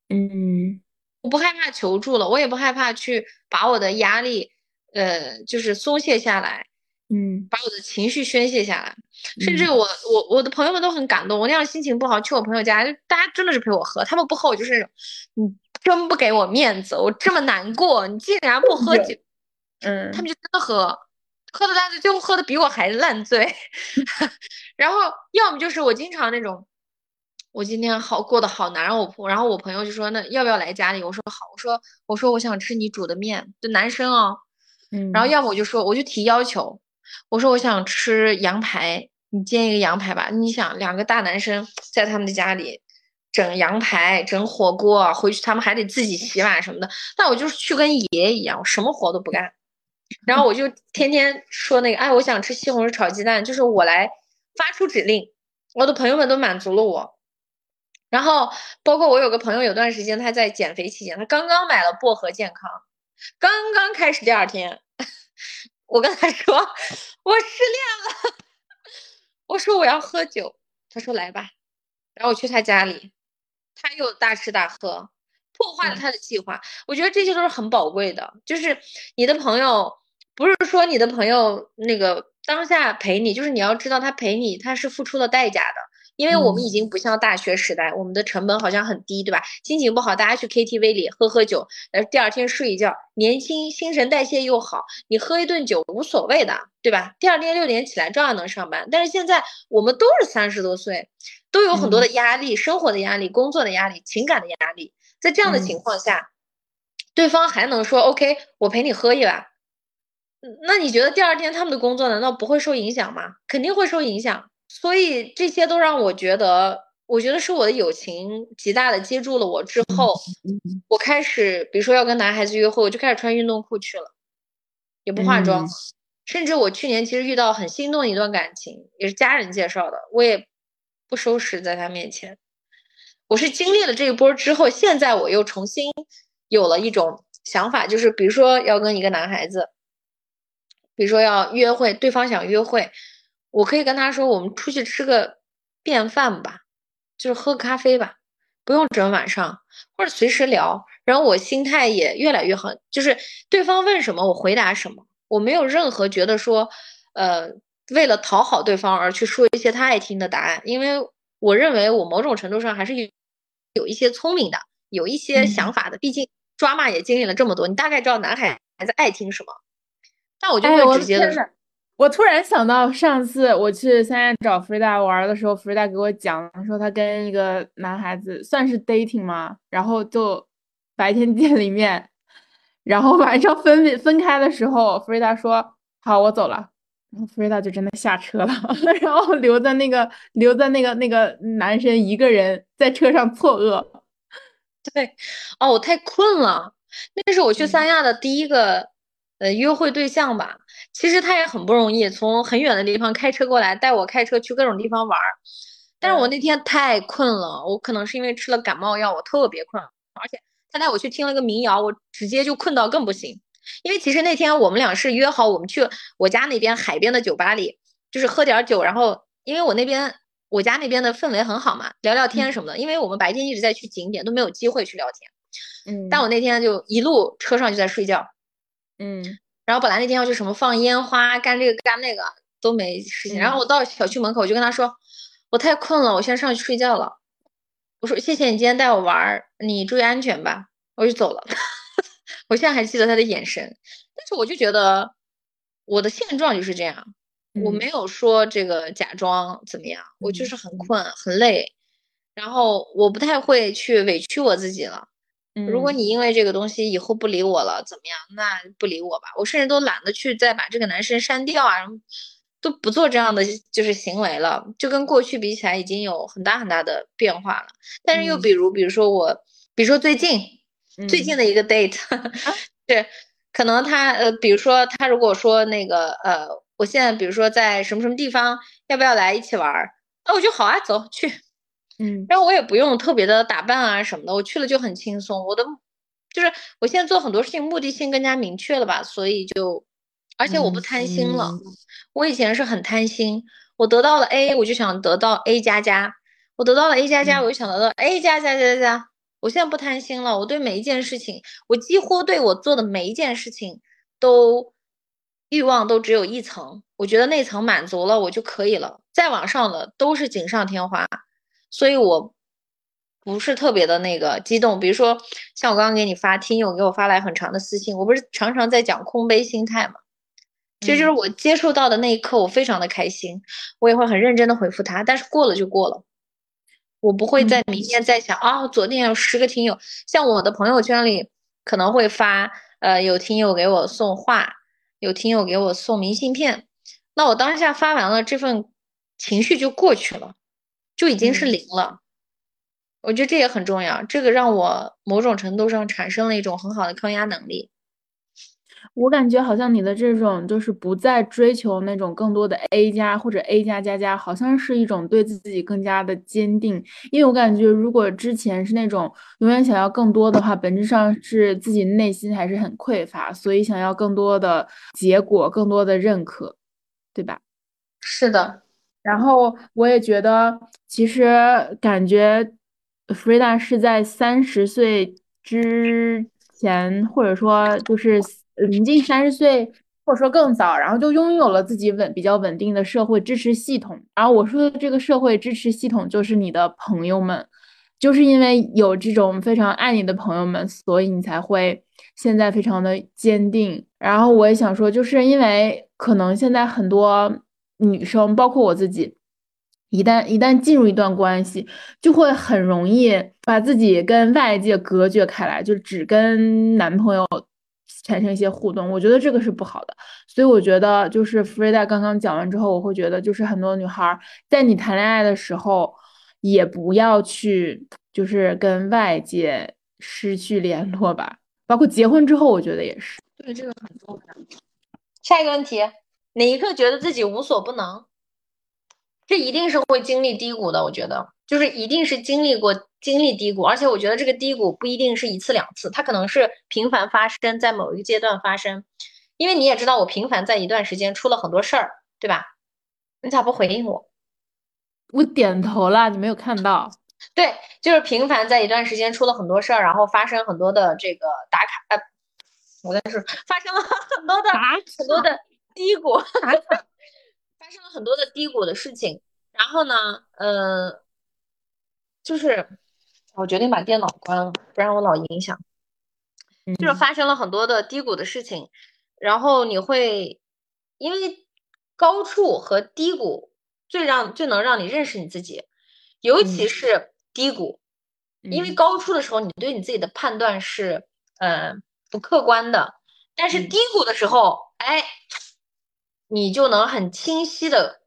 嗯，我不害怕求助了，我也不害怕去把我的压力，呃，就是松懈下来，嗯，把我的情绪宣泄下来，甚至我我我的朋友们都很感动，我那样心情不好去我朋友家，大家真的是陪我喝，他们不喝我就是那种，你。真不给我面子，我这么难过，你竟然不喝酒，嗯，他们就真的喝，喝的烂醉，最后喝的比我还烂醉。然后要么就是我经常那种，我今天好过得好难，然后我然后我朋友就说那要不要来家里？我说好，我说我说我想吃你煮的面，就男生哦，嗯，然后要么我就说我就提要求，我说我想吃羊排，你煎一个羊排吧。你想两个大男生在他们的家里。整羊排，整火锅，回去他们还得自己洗碗什么的。那我就是去跟爷爷一样，我什么活都不干，然后我就天天说那个，哎，我想吃西红柿炒鸡蛋，就是我来发出指令，我的朋友们都满足了我。然后包括我有个朋友，有段时间他在减肥期间，他刚刚买了薄荷健康，刚刚开始第二天，我跟他说我失恋了，我说我要喝酒，他说来吧，然后我去他家里。他又大吃大喝，破坏了他的计划。我觉得这些都是很宝贵的。就是你的朋友，不是说你的朋友那个当下陪你，就是你要知道他陪你，他是付出了代价的。因为我们已经不像大学时代，我们的成本好像很低，对吧？心情不好，大家去 KTV 里喝喝酒，呃，第二天睡一觉，年轻，新陈代谢又好，你喝一顿酒无所谓的，对吧？第二天六点起来照样能上班。但是现在我们都是三十多岁。都有很多的压力，生活的压力、工作的压力、情感的压力，在这样的情况下，对方还能说 OK，我陪你喝一碗，那你觉得第二天他们的工作难道不会受影响吗？肯定会受影响。所以这些都让我觉得，我觉得是我的友情极大的接住了我之后，我开始，比如说要跟男孩子约会，我就开始穿运动裤去了，也不化妆，甚至我去年其实遇到很心动的一段感情，也是家人介绍的，我也。不收拾在他面前，我是经历了这一波之后，现在我又重新有了一种想法，就是比如说要跟一个男孩子，比如说要约会，对方想约会，我可以跟他说，我们出去吃个便饭吧，就是喝咖啡吧，不用整晚上，或者随时聊。然后我心态也越来越好，就是对方问什么我回答什么，我没有任何觉得说，呃。为了讨好对方而去说一些他爱听的答案，因为我认为我某种程度上还是有有一些聪明的，有一些想法的。毕竟抓骂也经历了这么多，你大概知道男孩子爱听什么。但我就会直接的。我突然想到上次我去三亚找弗瑞达玩的时候，弗瑞达给我讲说他跟一个男孩子算是 dating 吗？然后就白天见一面，然后晚上分分开的时候，弗瑞达说：“好，我走了。”然后弗瑞达就真的下车了，然后留在那个留在那个那个男生一个人在车上错愕。对，哦，我太困了。那是我去三亚的第一个呃约会对象吧。其实他也很不容易，从很远的地方开车过来带我开车去各种地方玩。但是我那天太困了，我可能是因为吃了感冒药，我特别困。而且他带我去听了个民谣，我直接就困到更不行。因为其实那天我们俩是约好，我们去我家那边海边的酒吧里，就是喝点酒，然后因为我那边我家那边的氛围很好嘛，聊聊天什么的。因为我们白天一直在去景点，都没有机会去聊天。嗯。但我那天就一路车上就在睡觉。嗯。然后本来那天要去什么放烟花、干这个干那个都没事情。然后我到小区门口，我就跟他说：“我太困了，我先上去睡觉了。我说谢谢你今天带我玩儿，你注意安全吧。我就走了。我现在还记得他的眼神，但是我就觉得我的现状就是这样，我没有说这个假装怎么样，我就是很困很累，然后我不太会去委屈我自己了。如果你因为这个东西以后不理我了，怎么样？那不理我吧，我甚至都懒得去再把这个男生删掉啊，都不做这样的就是行为了，就跟过去比起来已经有很大很大的变化了。但是又比如，比如说我，比如说最近最近的一个 date，是可能他呃，比如说他如果说那个呃，我现在比如说在什么什么地方，要不要来一起玩？那我就好啊，走去。嗯，然后我也不用特别的打扮啊什么的，我去了就很轻松。我的就是我现在做很多事情目的性更加明确了吧，所以就而且我不贪心了。我以前是很贪心，我得到了 A，我就想得到 A 加加；我得到了 A 加加，我就想得到 A 加加加加。我现在不贪心了，我对每一件事情，我几乎对我做的每一件事情都欲望都只有一层，我觉得那层满足了我就可以了，再往上的都是锦上添花。所以我不是特别的那个激动，比如说像我刚刚给你发听友给我发来很长的私信，我不是常常在讲空杯心态嘛，其实就是我接触到的那一刻，我非常的开心，我也会很认真的回复他，但是过了就过了，我不会在明天再想啊，昨天有十个听友，像我的朋友圈里可能会发，呃，有听友给我送画，有听友给我送明信片，那我当下发完了，这份情绪就过去了。就已经是零了，我觉得这也很重要。这个让我某种程度上产生了一种很好的抗压能力。我感觉好像你的这种就是不再追求那种更多的 A 加或者 A 加加加，好像是一种对自己更加的坚定。因为我感觉如果之前是那种永远想要更多的话，本质上是自己内心还是很匮乏，所以想要更多的结果，更多的认可，对吧？是的。然后我也觉得，其实感觉弗瑞达是在三十岁之前，或者说就是临近三十岁，或者说更早，然后就拥有了自己稳比较稳定的社会支持系统。然后我说的这个社会支持系统，就是你的朋友们，就是因为有这种非常爱你的朋友们，所以你才会现在非常的坚定。然后我也想说，就是因为可能现在很多。女生包括我自己，一旦一旦进入一段关系，就会很容易把自己跟外界隔绝开来，就只跟男朋友产生一些互动。我觉得这个是不好的，所以我觉得就是弗瑞达刚刚讲完之后，我会觉得就是很多女孩在你谈恋爱的时候，也不要去就是跟外界失去联络吧，包括结婚之后，我觉得也是。对，这个很重要。下一个问题。哪一刻觉得自己无所不能？这一定是会经历低谷的。我觉得，就是一定是经历过经历低谷，而且我觉得这个低谷不一定是一次两次，它可能是频繁发生在某一个阶段发生。因为你也知道，我频繁在一段时间出了很多事儿，对吧？你咋不回应我？我点头了，你没有看到？对，就是频繁在一段时间出了很多事儿，然后发生很多的这个打卡。呃，我在说发生了很多的很多的。低谷，发生了很多的低谷的事情，然后呢，呃，就是我决定把电脑关了，不然我老影响。就是发生了很多的低谷的事情，然后你会因为高处和低谷最让最能让你认识你自己，尤其是低谷，因为高处的时候你对你自己的判断是呃不客观的，但是低谷的时候，哎。你就能很清晰的，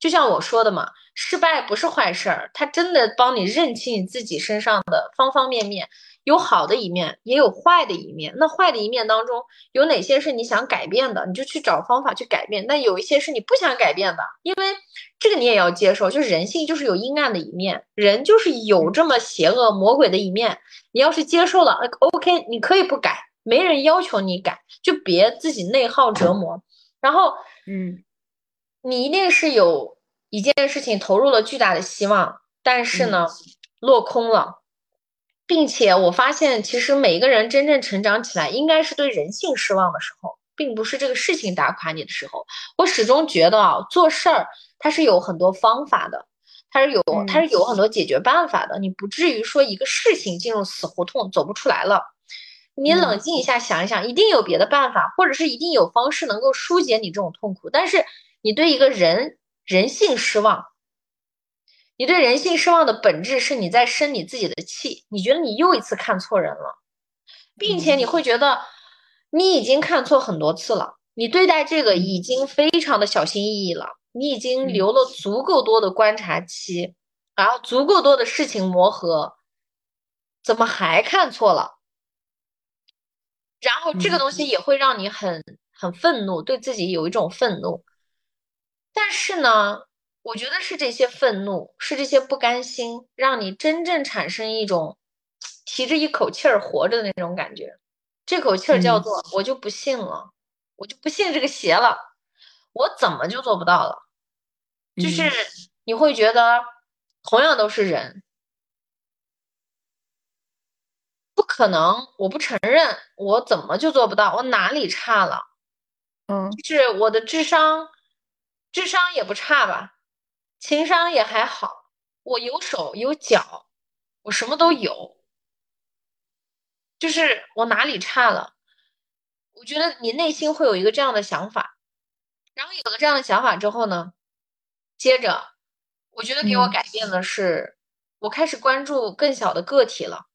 就像我说的嘛，失败不是坏事儿，它真的帮你认清你自己身上的方方面面，有好的一面，也有坏的一面。那坏的一面当中有哪些是你想改变的，你就去找方法去改变。那有一些是你不想改变的，因为这个你也要接受，就是人性就是有阴暗的一面，人就是有这么邪恶魔鬼的一面。你要是接受了，OK，你可以不改，没人要求你改，就别自己内耗折磨，然后。嗯，你一定是有一件事情投入了巨大的希望，但是呢，落空了，并且我发现，其实每一个人真正成长起来，应该是对人性失望的时候，并不是这个事情打垮你的时候。我始终觉得啊，做事儿它是有很多方法的，它是有嗯它是有很多解决办法的，你不至于说一个事情进入死胡同走不出来了。你嗯冷静一下想一想，一定有别的办法，或者是一定有方式能够疏解你这种痛苦。但是你对一个人人性失望，你对人性失望的本质是你在生你自己的气，你觉得你又一次看错人了，并且你会觉得你已经看错很多次了，你对待这个已经非常的小心翼翼了，你已经留了足够多的观察期，然后足够多的事情磨合，怎么还看错了？然后这个嗯东西也会让你很很愤怒，对自己有一种愤怒。但是呢，我觉得是这些愤怒，是这些不甘心，让你真正产生一种提着一口气儿活着的那种感觉。这口气儿叫嗯做我就不信了，我就不信这个邪了，我怎么就做不到了？就是嗯你会觉得，同样都是人，可能，我不承认，我怎么就做不到？我哪里差了？嗯就是我的智商，智商也不差吧，情商也还好，我有手有脚，我什么都有，就是我哪里差了？我觉得你内心会有一个这样的想法，然后有了这样的想法之后呢，接着，我觉得给我嗯改变的是，我开始关注更小的个体了。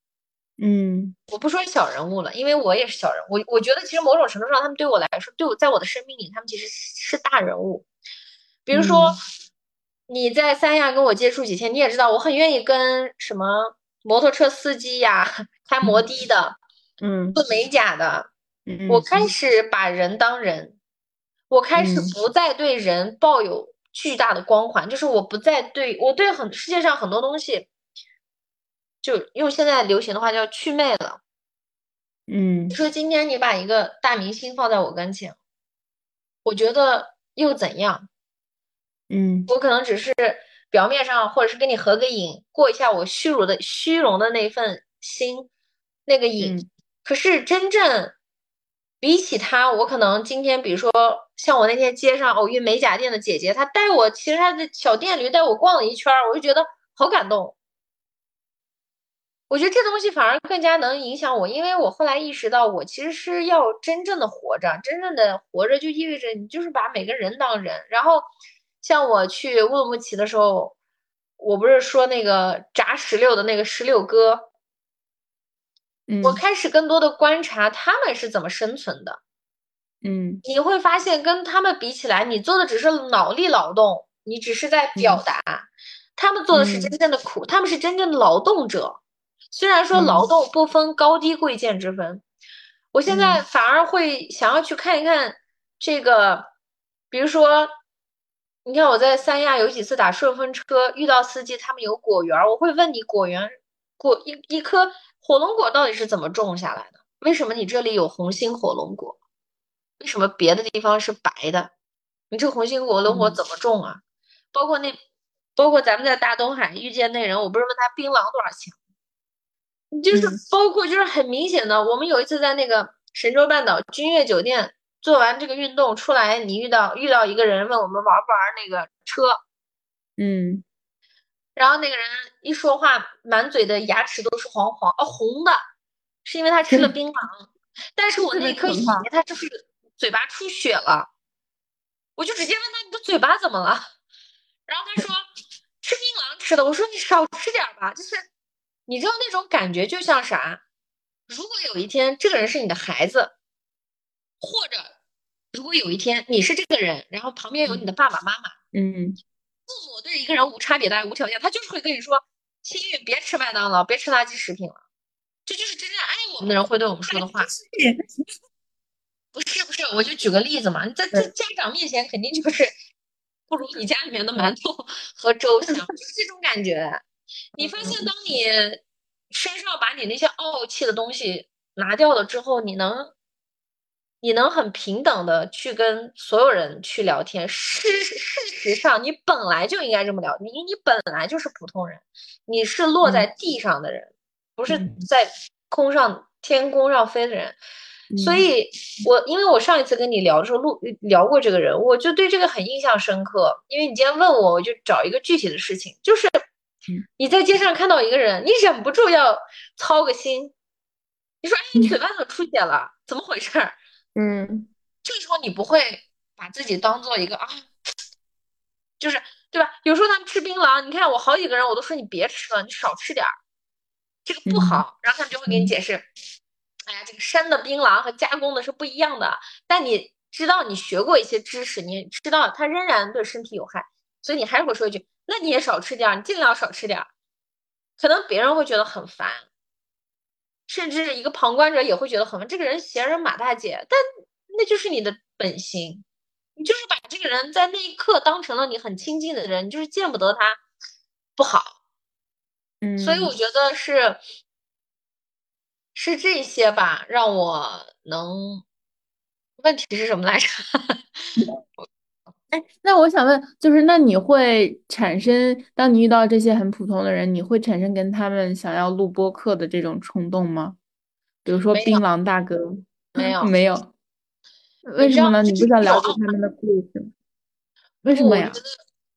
嗯。我不说小人物了，因为我也是小人物。我我觉得其实某种程度上，他们对我来说，对我在我的生命里，他们其实是大人物。比如说，嗯。你在三亚跟我接触几天，你也知道，我很愿意跟什么摩托车司机呀、开摩的的、嗯。做美甲的，嗯，我开始把人当人，我开始嗯。不再对人抱有巨大的光环，就是我不再对我对很世界上很多东西，就用现在流行的话叫祛魅了。嗯你说今天你把一个大明星放在我跟前，我觉得又怎样？嗯我可能只是表面上，或者是跟你合个影，过一下我虚荣的虚荣的那份心，那个瘾。嗯可是真正比起他，我可能今天，比如说像我那天街上偶遇美甲店的姐姐，她带我，其实她的小店里带我逛了一圈儿，我就觉得好感动。我觉得这东西反而更加能影响我，因为我后来意识到，我其实是要真正的活着，真正的活着就意味着你就是把每个人当人。然后，像我去乌鲁木齐的时候，我不是说那个炸石榴的那个石榴哥，嗯我开始更多的观察他们是怎么生存的。嗯你会发现，跟他们比起来，你做的只是脑力劳动，你只是在表达，他们做的是真正的苦，他们是真正的劳动者。虽然说嗯劳动不分高低贵贱之分，我现在嗯反而会想要去看一看这个，比如说，你看我在三亚有几次打顺风车，遇到司机，他们有果园儿，我会问你果园果一一颗火龙果到底是怎么种下来的？为什么你这里有红心火龙果？为什么别的地方是白的？你这红心火龙果嗯怎么种啊？包括那，包括咱们在大东海遇见那人，我不是问他槟榔多少钱？你就是嗯包括就是很明显的，我们有一次在那个神州半岛君悦酒店做完这个运动出来，你遇到遇到一个人问我们玩不玩那个车，嗯然后那个人一说话，满嘴的牙齿都是黄黄哦红的，是因为他吃了 槟榔。但是我那颗血可怕，他就是嘴巴出血了，我就直接问他你的嘴巴怎么了？然后他说吃槟榔吃的。我说你少吃点吧，就是你知道那种感觉就像啥？如果有一天这个人是你的孩子，或者如果有一天你是这个人，然后旁边有你的爸爸妈妈，嗯父母对一个人无差别的爱、无条件，他就是会跟你说：“青玉，别吃麦当劳，别吃垃圾食品了。”这就是真正爱我们的人会对我们说的话。不是不是，我就举个例子嘛，你在在家长面前肯定就是不如你家里面的馒头和粥香，就是这种感觉。你发现，当你身上把你那些傲气的东西拿掉了之后，你能，你能很平等的去跟所有人去聊天。事事实上，你本来就应该这么聊，你你本来就是普通人，你是落在地上的人，不是嗯在空上天空上飞的人。所以我因为我上一次跟你聊的时候录聊过这个人，我就对这个很印象深刻。因为你今天问我，我就找一个具体的事情，就是你在街上看到一个人，你忍不住要操个心。你说，哎，你嘴巴怎么出血了？怎么回事？嗯，这个时候你不会把自己当做一个啊，就是对吧？有时候他们吃槟榔，你看我好几个人我都说你别吃了，你少吃点儿，这个不好。然后他们就会给你解释，哎呀，这个生的槟榔和加工的是不一样的。但你知道你学过一些知识，你知道它仍然对身体有害，所以你还是会说一句，那你也少吃点儿，你尽量少吃点儿。可能别人会觉得很烦。甚至一个旁观者也会觉得很烦这个人闲人马大姐，但那就是你的本心，你就是把这个人在那一刻当成了你很亲近的人，你就是见不得他不好，嗯，所以我觉得是是这些吧，让我能问题是什么来着？哎，那我想问，就是那你会产生，当你遇到这些很普通的人，你会产生跟他们想要录播客的这种冲动吗？比如说槟榔大哥，没有 没有，为什么呢？你不想了解他们的故事？为什么呀？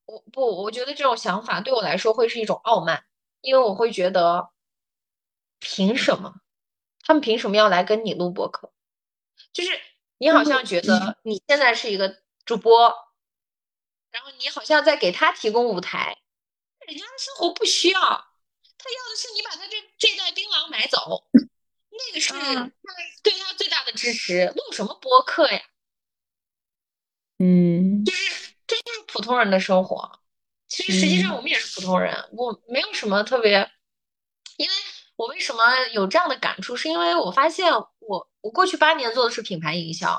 我不，我觉得这种想法对我来说会是一种傲慢，因为我会觉得，凭什么？他们凭什么要来跟你录播客？就是你好像觉得你现在是一个主播。然后你好像在给他提供舞台，人家的生活不需要，他要的是你把他这这袋槟榔买走，那个是对他最大的支持。录什么播客呀？嗯，就是这就是普通人的生活。其实实际上我们也是普通人，我没有什么特别。因为我为什么有这样的感触？是因为我发现我我过去八年做的是品牌营销。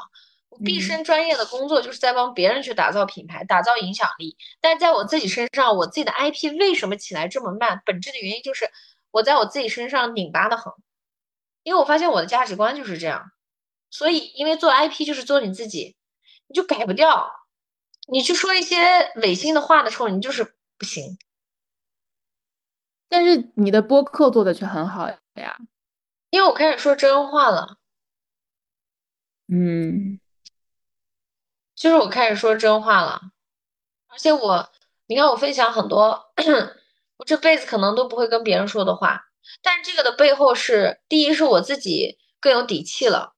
毕生专业的工作就是在帮别人去打造品牌、打造影响力，但是在我自己身上，我自己的 IP 为什么起来这么慢？本质的原因就是我在我自己身上拧巴的很，因为我发现我的价值观就是这样，所以因为做 IP 就是做你自己，你就改不掉，你去说一些违心的话的时候，你就是不行。但是你的播客做的却很好呀，因为我开始说真话了，嗯。就是我开始说真话了，而且我，你看我分享很多，我这辈子可能都不会跟别人说的话，但这个的背后是，第一是我自己更有底气了，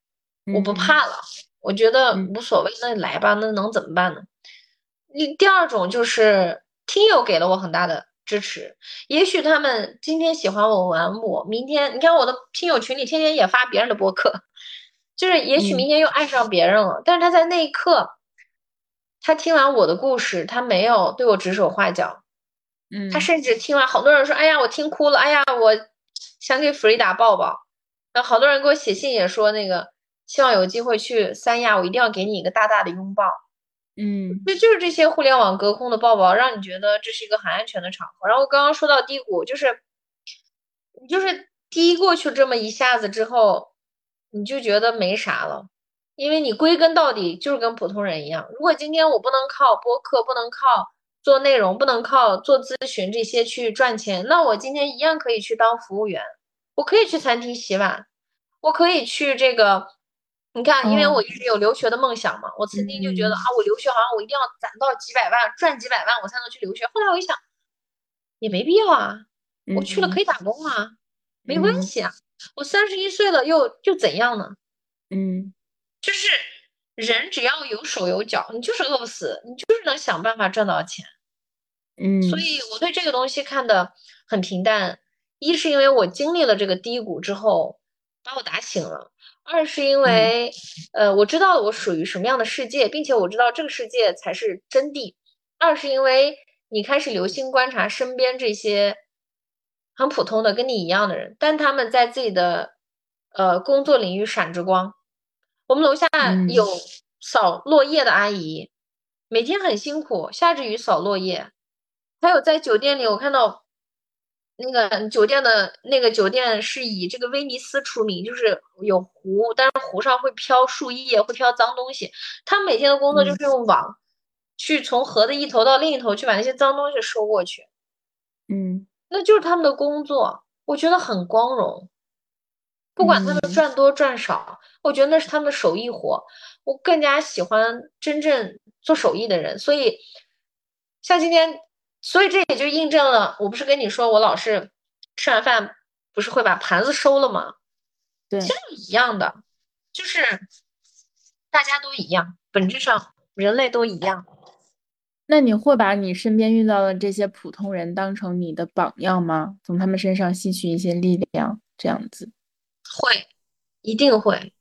我不怕了，我觉得无所谓，那来吧，那能怎么办呢？你第二种就是听友给了我很大的支持，也许他们今天喜欢我玩我，明天你看我的听友群里天天也发别人的播客，就是也许明天又爱上别人了，但是他在那一刻。他听完我的故事，他没有对我指手画脚，嗯，他甚至听完，好多人说：“哎呀，我听哭了，哎呀，我想给弗里达抱抱。”然后好多人给我写信也说：“那个希望有机会去三亚，我一定要给你一个大大的拥抱。”嗯，就就是这些互联网隔空的抱抱，让你觉得这是一个很安全的场合。然后刚刚说到低谷，就是你就是低过去这么一下子之后，你就觉得没啥了。因为你归根到底就是跟普通人一样。如果今天我不能靠播客，不能靠做内容，不能靠做咨询这些去赚钱，那我今天一样可以去当服务员，我可以去餐厅洗碗，我可以去这个。你看，因为我一直有留学的梦想嘛，我曾经就觉得啊，我留学好像我一定要攒到几百万，赚几百万我才能去留学。后来我一想，也没必要啊，我去了可以打工啊，没关系啊。我三十一岁了，又又怎样呢？嗯。就是人只要有手有脚，你就是饿不死，你就是能想办法赚到钱。嗯，所以我对这个东西看的很平淡。一是因为我经历了这个低谷之后，把我打醒了；二是因为，呃，我知道我属于什么样的世界，并且我知道这个世界才是真谛。二是因为你开始留心观察身边这些很普通的跟你一样的人，但他们在自己的呃工作领域闪着光。我们楼下有扫落叶的阿姨，每天很辛苦，下着雨扫落叶。还有在酒店里，我看到那个酒店的那个酒店是以这个威尼斯出名，就是有湖，但是湖上会飘树叶，会飘脏东西。他们每天的工作就是用网去从河的一头到另一头去把那些脏东西收过去。嗯，那就是他们的工作，我觉得很光荣。不管他们赚多赚少，我觉得那是他们的手艺活。我更加喜欢真正做手艺的人，所以像今天，所以这也就印证了，我不是跟你说，我老是吃完饭不是会把盘子收了吗？对，其实一样的，就是大家都一样，本质上人类都一样。那你会把你身边遇到的这些普通人当成你的榜样吗？从他们身上吸取一些力量，这样子？会，一定会。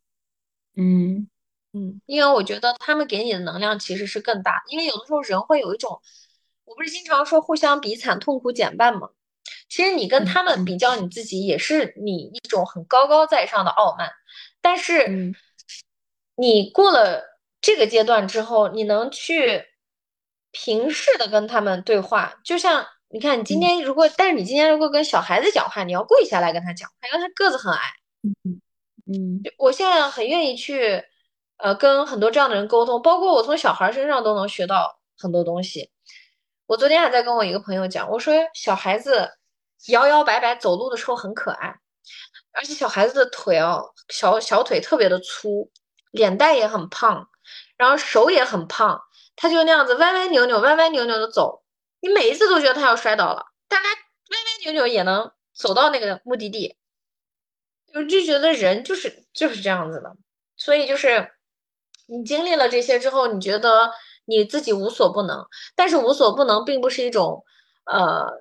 嗯。嗯，因为我觉得他们给你的能量其实是更大，因为有的时候人会有一种，我不是经常说互相比惨，痛苦减半吗？其实你跟他们比较，你自己也是你一种很高高在上的傲慢，但是你过了这个阶段之后，你能去平视的跟他们对话，就像你看，你今天如果，但是你今天如果跟小孩子讲话，你要跪下来跟他讲话，因为他个子很矮。嗯嗯，我现在很愿意去。呃，跟很多这样的人沟通，包括我从小孩身上都能学到很多东西。我昨天还在跟我一个朋友讲，我说小孩子摇摇摆摆走路的时候很可爱，而且小孩子的腿哦，小小腿特别的粗，脸蛋也很胖，然后手也很胖，他就那样子歪歪扭扭、歪歪扭扭的走，你每一次都觉得他要摔倒了，但他歪歪扭扭也能走到那个目的地。我就觉得人就是就是这样子的，所以就是。你经历了这些之后，你觉得你自己无所不能，但是无所不能并不是一种，呃，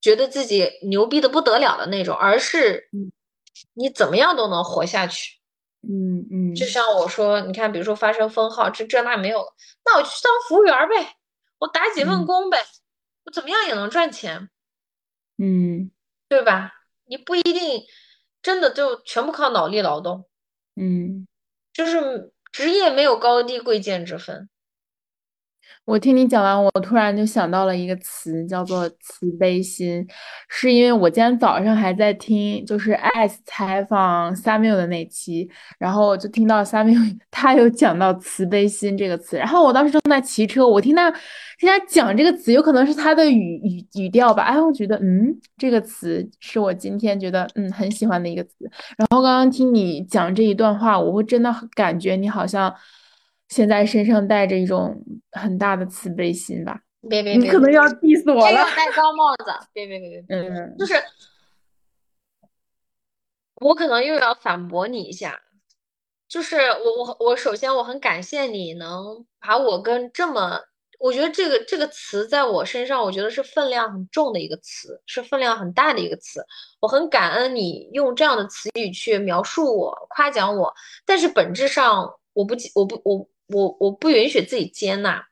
觉得自己牛逼的不得了的那种，而是你怎么样都能活下去。嗯嗯，就像我说，你看，比如说发生封号，这这那没有了，那我去当服务员呗，我打几份工呗，我怎么样也能赚钱。嗯，对吧？你不一定真的就全部靠脑力劳动。嗯，就是。职业没有高低贵贱之分。我听你讲完，我突然就想到了一个词，叫做慈悲心。是因为我今天早上还在听，就是 S 采访 Samuel 的那期，然后我就听到 Samuel 他有讲到慈悲心这个词。然后我当时正在骑车，我听他听他讲这个词，有可能是他的语语语调吧。哎，我觉得，嗯，这个词是我今天觉得嗯很喜欢的一个词。然后刚刚听你讲这一段话，我会真的感觉你好像。现在身上带着一种很大的慈悲心吧？别别别，你可能要 diss 我了。戴高帽子，别别别别，嗯，就是我可能又要反驳你一下，就是我我我首先我很感谢你能把我跟这么，我觉得这个这个词在我身上，我觉得是分量很重的一个词，是分量很大的一个词。我很感恩你用这样的词语去描述我、夸奖我，但是本质上我不我不我。我我不允许自己接纳，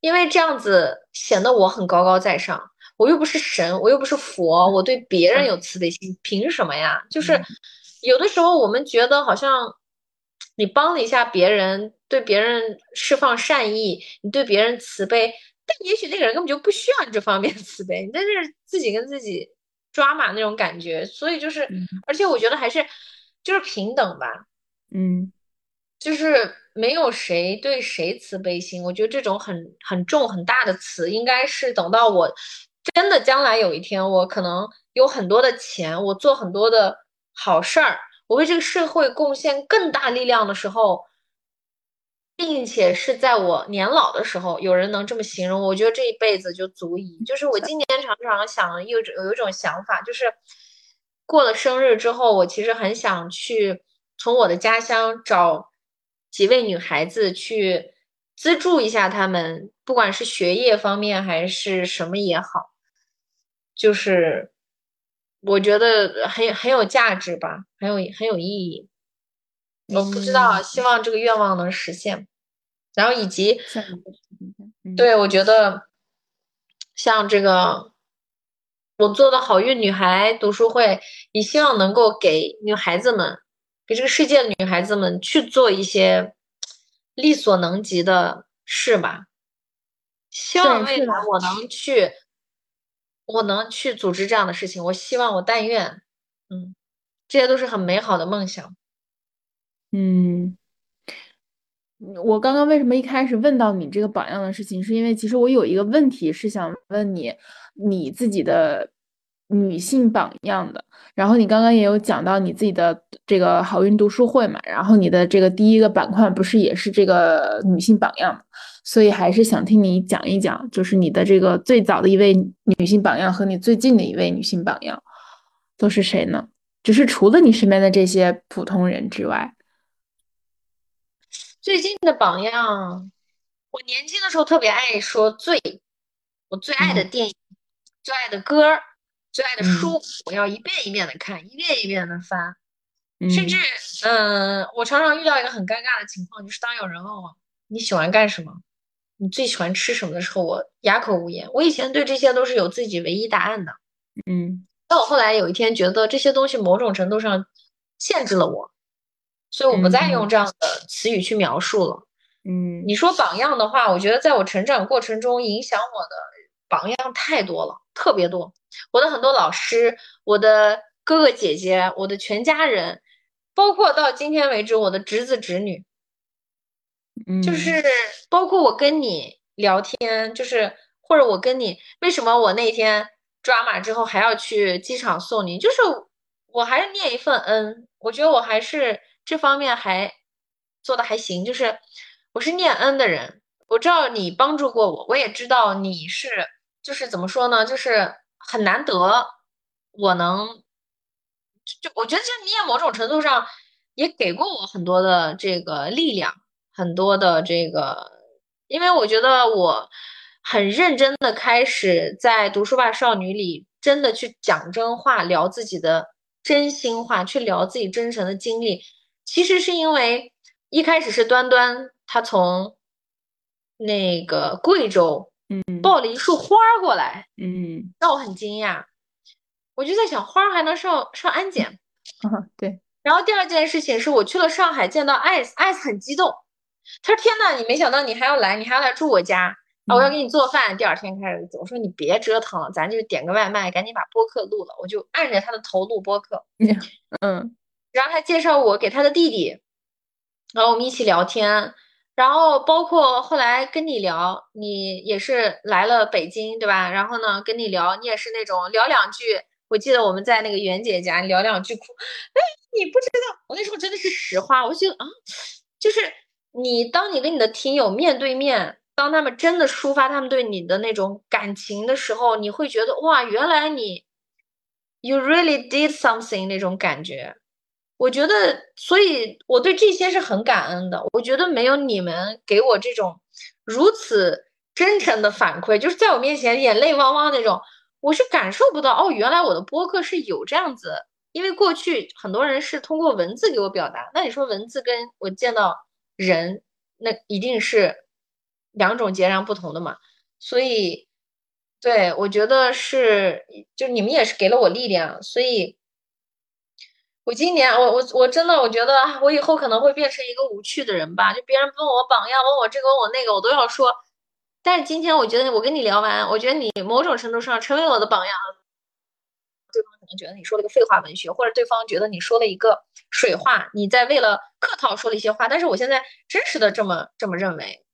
因为这样子显得我很高高在上。我又不是神，我又不是佛，我对别人有慈悲心，凭什么呀？就是有的时候我们觉得好像你帮了一下别人，对别人释放善意，你对别人慈悲，但也许那个人根本就不需要你这方面的慈悲，你在这自己跟自己抓马那种感觉。所以就是，而且我觉得还是就是平等吧，嗯，就是。没有谁对谁慈悲心，我觉得这种很很重很大的词，应该是等到我真的将来有一天，我可能有很多的钱，我做很多的好事儿，我为这个社会贡献更大力量的时候，并且是在我年老的时候，有人能这么形容，我觉得这一辈子就足以。就是我今年常常想有有一种想法，就是过了生日之后，我其实很想去从我的家乡找。几位女孩子去资助一下他们，不管是学业方面还是什么也好，就是我觉得很很有价值吧，很有很有意义。我不知道，希望这个愿望能实现。然后以及，对我觉得像这个我做的好运女孩读书会，也希望能够给女孩子们。给这个世界的女孩子们去做一些力所能及的事吧。希望未来我能去，我能去组织这样的事情。我希望我但愿，嗯，这些都是很美好的梦想。嗯，我刚刚为什么一开始问到你这个榜样的事情，是因为其实我有一个问题是想问你，你自己的。女性榜样的。然后你刚刚也有讲到你自己的这个好运读书会嘛，然后你的这个第一个板块不是也是这个女性榜样嘛？所以还是想听你讲一讲，就是你的这个最早的一位女性榜样和你最近的一位女性榜样都是谁呢？就是除了你身边的这些普通人之外，最近的榜样，我年轻的时候特别爱说最，我最爱的电影、最爱的歌、最爱的书，我要一遍一遍的看，一遍一遍的翻，甚至，嗯，我常常遇到一个很尴尬的情况，就是当有人问我你喜欢干什么？你最喜欢吃什么的时候，我哑口无言。我以前对这些都是有自己唯一答案的，嗯。但我后来有一天觉得这些东西某种程度上限制了我，所以我不再用这样的词语去描述了。嗯，你说榜样的话，我觉得在我成长过程中影响我的榜样太多了，特别多。我的很多老师，我的哥哥姐姐，我的全家人，包括到今天为止我的侄子侄女。就是 包括我跟你聊天，就是或者我跟你，为什么我那天抓马之后还要去机场送你？就是我还是念一份恩，我觉得我还是这方面还做的还行。就是我是念恩的人，我知道你帮助过我，我也知道你是，就是怎么说呢？就是很难得我能，就我觉得，这你也某种程度上也给过我很多的这个力量。很多的这个，因为我觉得我很认真的开始在读书吧少女里，真的去讲真话，聊自己的真心话，去聊自己真诚的经历。其实是因为一开始是端端她从那个贵州，嗯，抱了一束花过来，嗯，让我很惊讶。我就在想，花还能上上安检？对。然后第二件事情是我去了上海，见到艾斯，艾斯很激动。他说：“天呐，你没想到你还要来，你还要来住我家啊！我要给你做饭。第二天开始，我说你别折腾了，咱就点个外卖，赶紧把播客录了。我就按着他的头录播客。嗯，然后他介绍我给他的弟弟，然后我们一起聊天。然后包括后来跟你聊，你也是来了北京，对吧？然后呢，跟你聊，你也是那种聊两句。我记得我们在那个袁姐家聊两句哭。哎，你不知道，我那时候真的是实话，我觉得啊，就是。”你当你跟你的听友面对面，当他们真的抒发他们对你的那种感情的时候，你会觉得哇，原来你，you really did something 那种感觉。我觉得，所以我对这些是很感恩的。我觉得没有你们给我这种如此真诚的反馈，就是在我面前眼泪汪汪那种，我是感受不到。哦，原来我的播客是有这样子，因为过去很多人是通过文字给我表达。那你说文字跟我见到。人那一定是两种截然不同的嘛，所以对我觉得是，就你们也是给了我力量，所以，我今年我我我真的我觉得我以后可能会变成一个无趣的人吧，就别人问我榜样，问我这个问我那个，我都要说，但是今天我觉得我跟你聊完，我觉得你某种程度上成为我的榜样。对方可能觉得你说了个废话文学，或者对方觉得你说了一个水话，你在为了客套说了一些话。但是我现在真实的这么这么认为，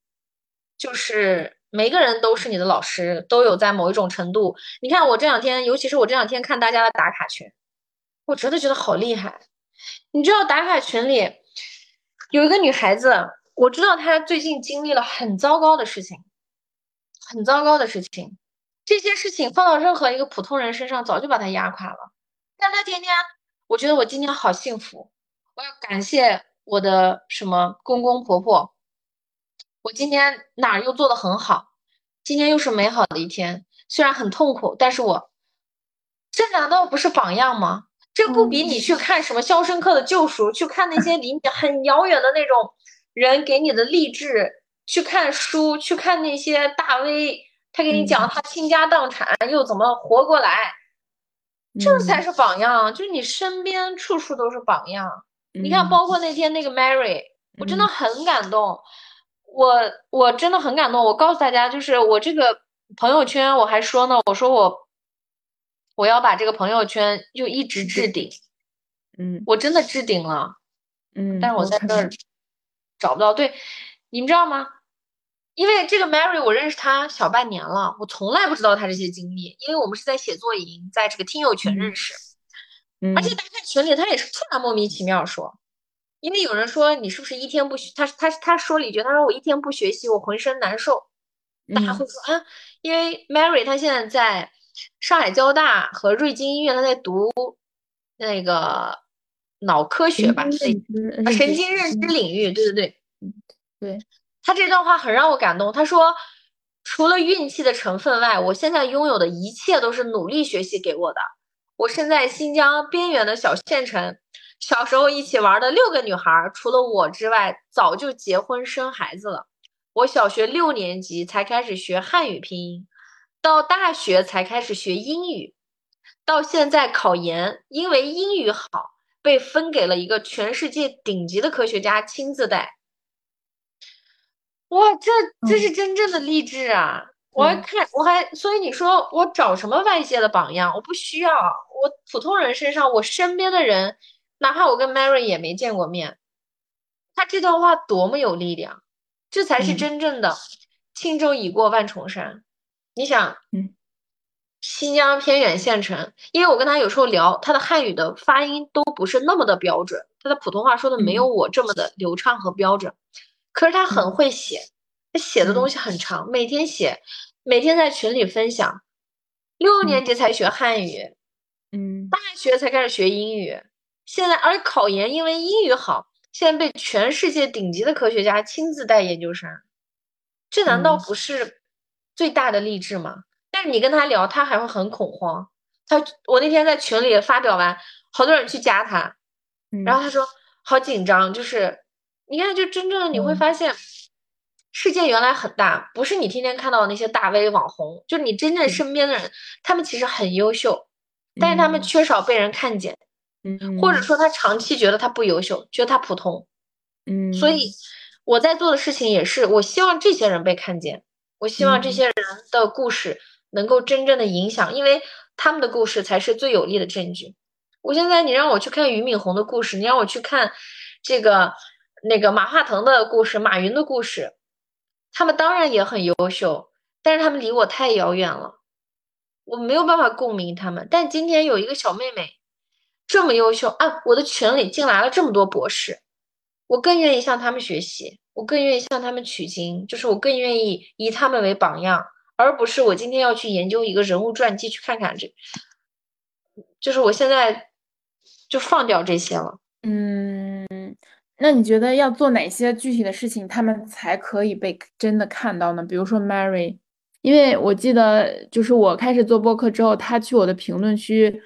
就是每个人都是你的老师，都有在某一种程度。你看我这两天，尤其是我这两天看大家的打卡群，我真的觉得好厉害。你知道打卡群里有一个女孩子，我知道她最近经历了很糟糕的事情，很糟糕的事情。这些事情放到任何一个普通人身上，早就把她压垮了。但她天天，我觉得我今天好幸福。我要感谢我的什么公公婆婆，我今天哪儿又做的很好，今天又是美好的一天。虽然很痛苦，但是我这难道不是榜样吗？这不比你去看什么《肖申克的救赎》，去看那些离你很遥远的那种人给你的励志，去看书，去看那些大 V。他给你讲他倾家荡产又怎么活过来，这才是榜样。就是你身边处处都是榜样。你看，包括那天那个 Mary，我真的很感动。我我真的很感动。我告诉大家，就是我这个朋友圈，我还说呢，我说我我要把这个朋友圈就一直置顶。嗯，我真的置顶了。嗯，但是我在这儿找不到。对，你们知道吗？因为这个 Mary 我认识她小半年了，我从来不知道她这些经历，因为我们是在写作营，在这个听友群认识，嗯，而且打开群里，她也是突然莫名其妙说，因为有人说你是不是一天不学，他他他说了一句，他说我一天不学习，我浑身难受，大家会说啊，因为 Mary 她现在在上海交大和瑞金医院，他在读那个脑科学吧，啊，神经认知领域，对对对，对。他这段话很让我感动。他说：“除了运气的成分外，我现在拥有的一切都是努力学习给我的。我身在新疆边缘的小县城，小时候一起玩的六个女孩，除了我之外，早就结婚生孩子了。我小学六年级才开始学汉语拼音，到大学才开始学英语，到现在考研，因为英语好，被分给了一个全世界顶级的科学家亲自带。”哇，这这是真正的励志啊！我还看，我还，所以你说我找什么外界的榜样？我不需要，我普通人身上，我身边的人，哪怕我跟 Mary 也没见过面，他这段话多么有力量！这才是真正的轻舟已过万重山。你想，嗯，新疆偏远县城，因为我跟他有时候聊，他的汉语的发音都不是那么的标准，他的普通话说的没有我这么的流畅和标准。可是他很会写，他写的东西很长，每天写，每天在群里分享。六年级才学汉语，嗯，大学才开始学英语，现在而考研因为英语好，现在被全世界顶级的科学家亲自带研究生，这难道不是最大的励志嘛？但是你跟他聊，他还会很恐慌。他我那天在群里发表完，好多人去加他，然后他说好紧张，就是。你看，就真正的你会发现，世界原来很大，不是你天天看到的那些大 V 网红，就是你真正身边的人，他们其实很优秀，但是他们缺少被人看见，嗯，或者说他长期觉得他不优秀，觉得他普通，嗯，所以我在做的事情也是，我希望这些人被看见，我希望这些人的故事能够真正的影响，因为他们的故事才是最有力的证据。我现在你让我去看俞敏洪的故事，你让我去看这个。那个马化腾的故事，马云的故事，他们当然也很优秀，但是他们离我太遥远了，我没有办法共鸣他们。但今天有一个小妹妹这么优秀啊，我的群里进来了这么多博士，我更愿意向他们学习，我更愿意向他们取经，就是我更愿意以他们为榜样，而不是我今天要去研究一个人物传记去看看这，就是我现在就放掉这些了，嗯。那你觉得要做哪些具体的事情，他们才可以被真的看到呢？比如说 Mary，因为我记得就是我开始做播客之后，他去我的评论区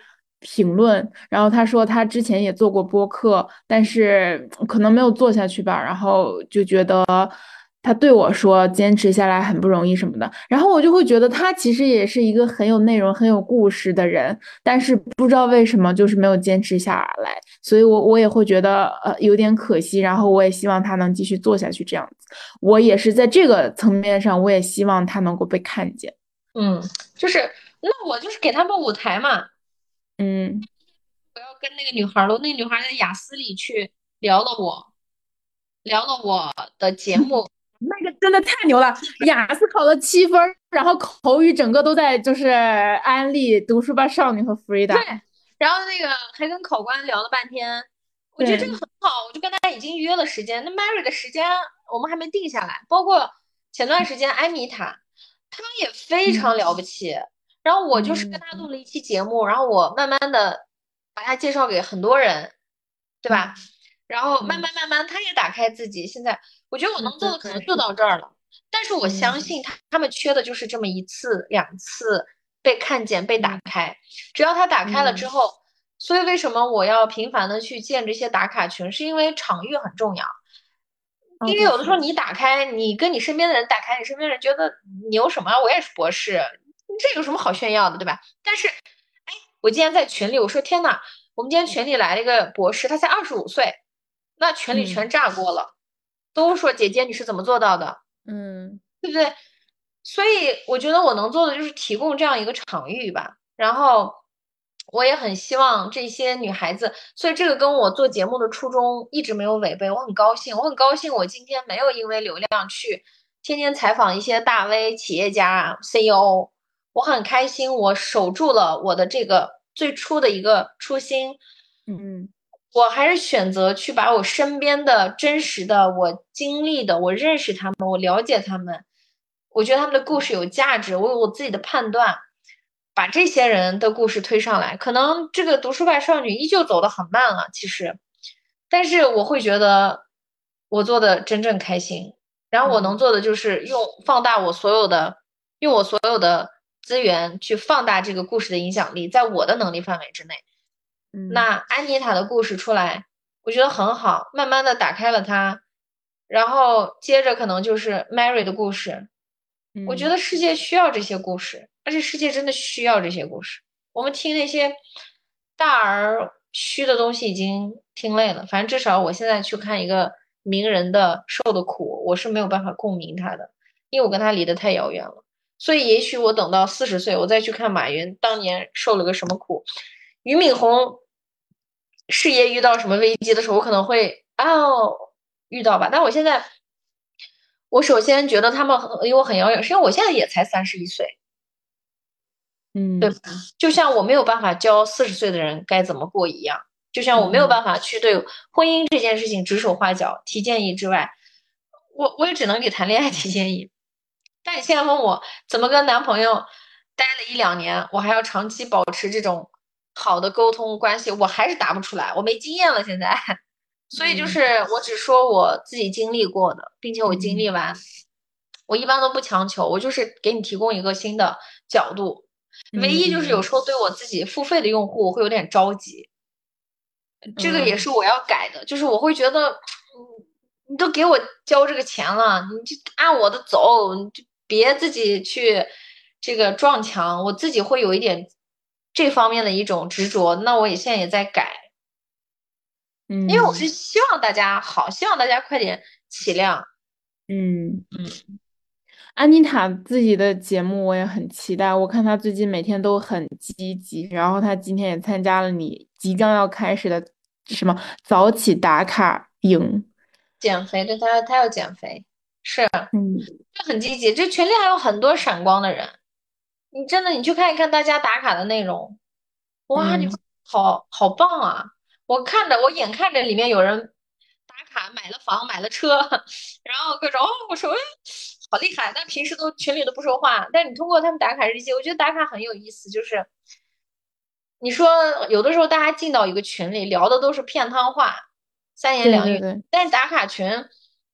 评论，然后他说他之前也做过播客，但是可能没有做下去吧，然后就觉得。他对我说：“坚持下来很不容易什么的。”然后我就会觉得他其实也是一个很有内容、很有故事的人，但是不知道为什么就是没有坚持下来。所以，我我也会觉得呃有点可惜。然后，我也希望他能继续做下去这样子。我也是在这个层面上，我也希望他能够被看见。嗯，就是那我就是给他们舞台嘛。嗯，我要跟那个女孩了，那个女孩在雅思里去聊了我，聊了我的节目。那个真的太牛了，雅思考了七分，然后口语整个都在就是安利读书吧少女和 Frida。对，然后那个还跟考官聊了半天，我觉得这个很好，我就跟他已经约了时间。那 Mary 的时间我们还没定下来，包括前段时间艾米塔，她也非常了不起。然后我就是跟他录了一期节目，然后我慢慢的把他介绍给很多人，对吧？然后慢慢慢慢他也打开自己，现在。我觉得我能做的可能就到这儿了，但是我相。信他他们缺的就是这么一次两次被看见被打开，只要他打开了之后，所以为什么我要频繁的去建这些打卡群，是因为场域很重要，因为有的时候你打开，你跟你身边的人打开，你身边人觉得你有什么？我也是博士，这有什么好炫耀的，对吧？但是，哎，我今天在群里我说天呐，我们今天群里来了一个博士，他才二十五岁，那群里全炸锅了。都说姐姐你是怎么做到的？嗯，对不对？所以我觉得我能做的就是提供这样一个场域吧。然后我也很希望这些女孩子，所以这个跟我做节目的初衷一直没有违背。我很高兴，我很高兴，我今天没有因为流量去天天采访一些大 V、企业家、CEO，我很开心，我守住了我的这个最初的一个初心。嗯，我还是选择去把我身边的真实的、我经历的、我认识他们、我了解他们，我觉得他们的故事有价值，我有我自己的判断，把这些人的故事推上来。可能这个读书吧少女依旧走得很慢了，其实，但是我会觉得我做的真正开心。然后我能做的就是用放大我所有的，用我所有的资源去放大这个故事的影响力，在我的能力范围之内。那安妮塔的故事出来，我觉得很好，慢慢的打开了它，然后接着可能就是 Mary 的故事。我觉得世界需要这些故事，而且世界真的需要这些故事。我们听那些大而虚的东西已经听累了，反正至少我现在去看一个。名人的受的苦，我是没有办法共鸣他的，因为我跟他离得太遥远了。所以，也许我等到四十岁，我再去看马云当年受了个什么苦，俞敏洪事业遇到什么危机的时候，我可能会哦遇到吧。但我现在，我首先觉得他们离我很遥远，是因为我现在也才三十一岁，嗯，对吧？就像我没有办法教四十岁的人该怎么过一样。就像我没有办法去对婚姻这件事情指手画脚提建议之外，我我也只能给谈恋爱提建议。但你现在问我怎么跟男朋友待了一两年，我还要长期保持这种好的沟通关系，我还是答不出来，我没经验了现在。所以就是我只说我自己经历过的，并且我经历完，我一般都不强求，我就是给你提供一个新的角度。唯一就是有时候对我自己付费的用户，我会有点着急。这个也是我要改的，就是我会觉得，嗯，你都给我交这个钱了，你就按我的走，你就别自己去这个撞墙。我自己会有一点这方面的一种执着，那我也现在也在改，嗯，因为我是希望大家好，希望大家快点起量，嗯嗯。安妮塔自己的节目我也很期待，我看她最近每天都很积极，然后她今天也参加了你即将要开始的。什么早起打卡营？减肥，对她她要减肥，是，嗯，就很积极。这群里还有很多闪光的人，你真的，你去看一看大家打卡的内容，哇，你好好棒啊！我看着，我眼看着里面有人打卡买了房，买了车，然后各种，哦，我说，哎，好厉害！但平时都群里都不说话，但你通过他们打卡日记，我觉得打卡很有意思，就是。你说有的时候大家进到一个群里聊的都是片汤话，三言两语。但是打卡群，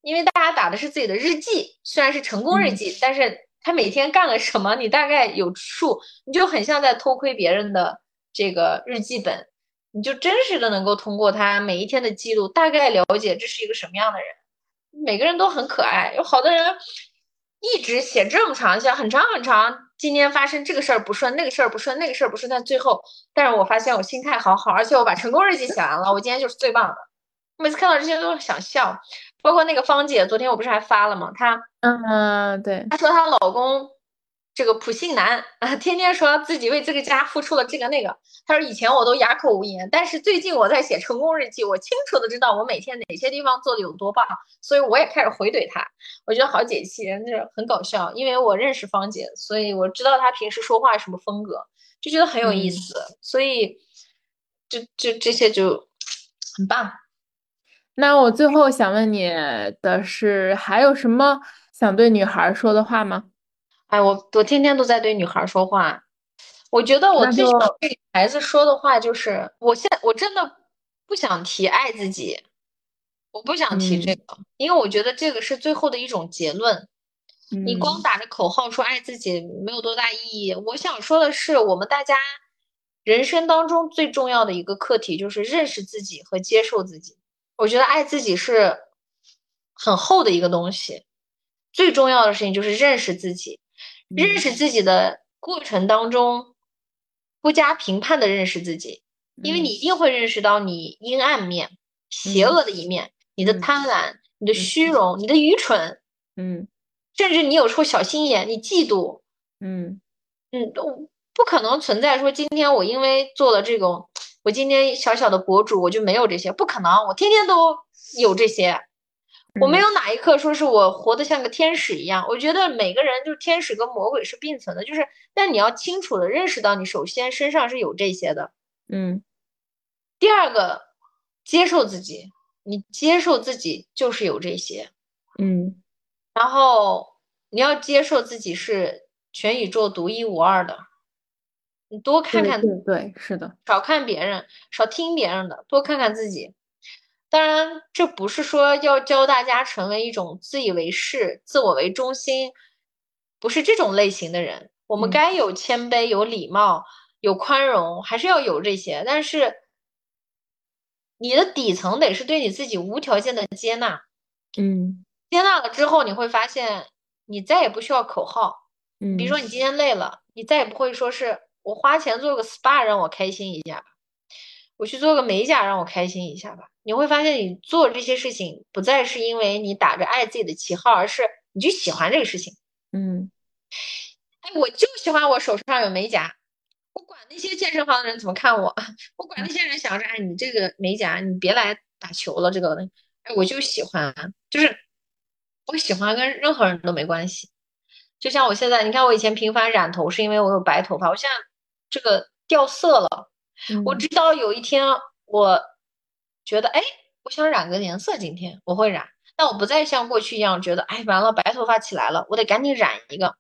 因为大家打的是自己的日记，虽然是成功日记，但是他每天干了什么，你大概有数，你就很像在偷窥别人的这个日记本，你就真实的能够通过他每一天的记录，大概了解这是一个什么样的人。每个人都很可爱，有好多人一直写这么长，写很长很长。今天发生这个事儿不顺，那个事儿不顺，那个事儿不顺，但最后，但是我发现我心态好好，而且我把成功日记写完了，我今天就是最棒的。每次看到这些都想笑，包括那个芳姐，昨天我不是还发了吗？她，嗯，对，她说她老公。这个普信男啊，天天说自己为这个家付出了这个那个。她说以前我都哑口无言，但是最近我在写成功日记，我清楚的知道我每天哪些地方做的有多棒，所以我也开始回怼他。我觉得好解气，就是很搞笑。因为我认识芳姐，所以我知道她平时说话什么风格，就觉得很有意思。所以，这这这些就很棒。那我最后想问你的是，还有什么想对女孩说的话吗？哎，我我天天都在对女孩说话，我觉得我最想对孩子说的话就是，我现我真的不想提爱自己，我不想提这个，因为我觉得这个是最后的一种结论。你光打着口号说爱自己没有多大意义。我想说的是，我们大家人生当中最重要的一个课题就是认识自己和接受自己。我觉得爱自己是很厚的一个东西，最重要的事情就是认识自己。认识自己的过程当中，不加评判的认识自己，因为你一定会认识到你阴暗面、邪恶的一面，你的贪婪、你的虚荣、你的愚蠢，嗯，甚至你有时候小心眼，你嫉妒，嗯。嗯，都不可能存在说今天我因为做了这种，我今天小小的博主我就没有这些，不可能，我天天都有这些。我没有哪一刻说是我活得像个天使一样。我觉得每个人就是天使跟魔鬼是并存的，就是但你要清楚的认识到，你首先身上是有这些的，嗯。第二个，接受自己，你接受自己就是有这些，嗯。然后你要接受自己是全宇宙独一无二的，你多看看，对对，是的，少看别人，少听别人的，多看看自己。当然，这不是说要教大家成为一种自以为是、自我为中心，不是这种类型的人。我们该有谦卑、有礼貌、有宽容，还是要有这些。但是，你的底层得是对你自己无条件的接纳。嗯，接纳了之后，你会发现你再也不需要口号。嗯，比如说你今天累了，你再也不会说是我花钱做个 SPA 让我开心一下吧，我去做个美甲让我开心一下吧。你会发现，你做这些事情不再是因为你打着爱自己的旗号，而是你就喜欢这个事情。嗯，哎，我就喜欢我手上有美甲，我管那些健身房的人怎么看我，我管那些人想着，哎，你这个美甲，你别来打球了，这个，哎，我就喜欢，就是我喜欢跟任何人都没关系。就像我现在，你看我以前频繁染头是因为我有白头发，我现在这个掉色了，我知道有一天我。觉得哎，我想染个颜色，今天我会染，但我不再像过去一样觉得哎，完了白头发起来了，我得赶紧染一个，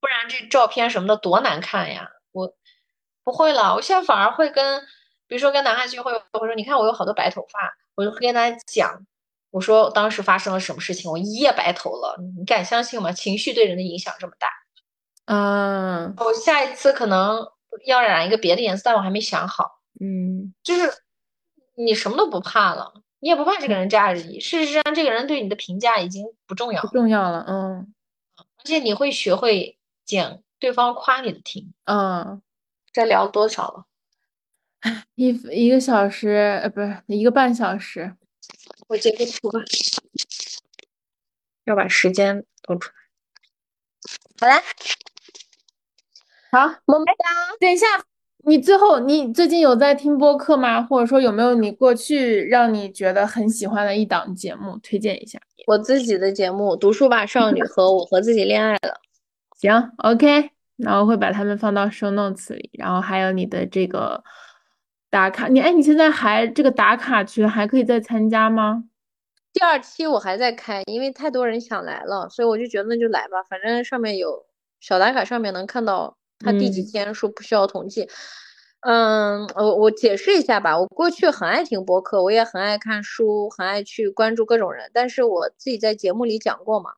不然这照片什么的多难看呀！我不会了，我现在反而会跟，比如说跟男孩聚会，我会说，你看我有好多白头发，我就会跟他讲，我说当时发生了什么事情，我一夜白头了，你敢相信吗？情绪对人的影响这么大，嗯，我下一次可能要染一个别的颜色，但我还没想好，嗯，就是。你什么都不怕了，你也不怕这个人扎着你。事实上，这个人对你的评价已经不重要，不重要了。嗯，而且你会学会讲对方夸你的听。嗯，这聊多少了？一一个小时，呃，不是一个半小时。我截个图吧，要把时间录出来。好嘞，好，么么哒。等一下。你最后，你最近有在听播客吗？或者说有没有你过去让你觉得很喜欢的一档节目推荐一下？我自己的节目《读书吧少女》和我和自己恋爱了。行，OK，那我会把它们放到 show notes 里。然后还有你的这个打卡，你哎，你现在还这个打卡群还可以再参加吗？第二期我还在开，因为太多人想来了，所以我就觉得那就来吧，反正上面有小打卡，上面能看到。他第几天说不需要统计，嗯，我我解释一下吧。我过去很爱听播客，我也很爱看书，很爱去关注各种人。但是我自己在节目里讲过嘛，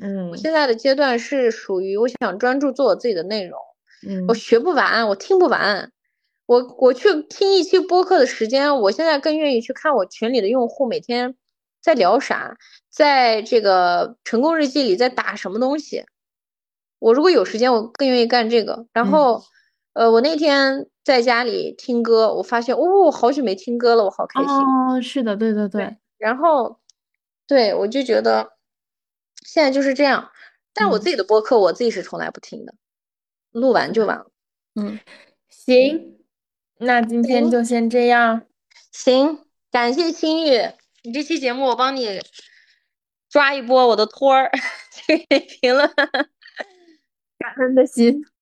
嗯，我现在的阶段是属于我想专注做我自己的内容，嗯，我学不完，我听不完，我我去听一期播客的时间，我现在更愿意去看我群里的用户每天在聊啥，在这个成功日记里在打什么东西。我如果有时间，我更愿意干这个。然后，呃，我那天在家里听歌，我发现，哦，好久没听歌了，我好开心。哦，是的，对对对。然后，对我就觉得现在就是这样。但我自己的播客，我自己是从来不听的，录完就完了。嗯，行，那今天就先这样。行，感谢心雨，你这期节目我帮你抓一波我的托儿，给评论。感恩的心。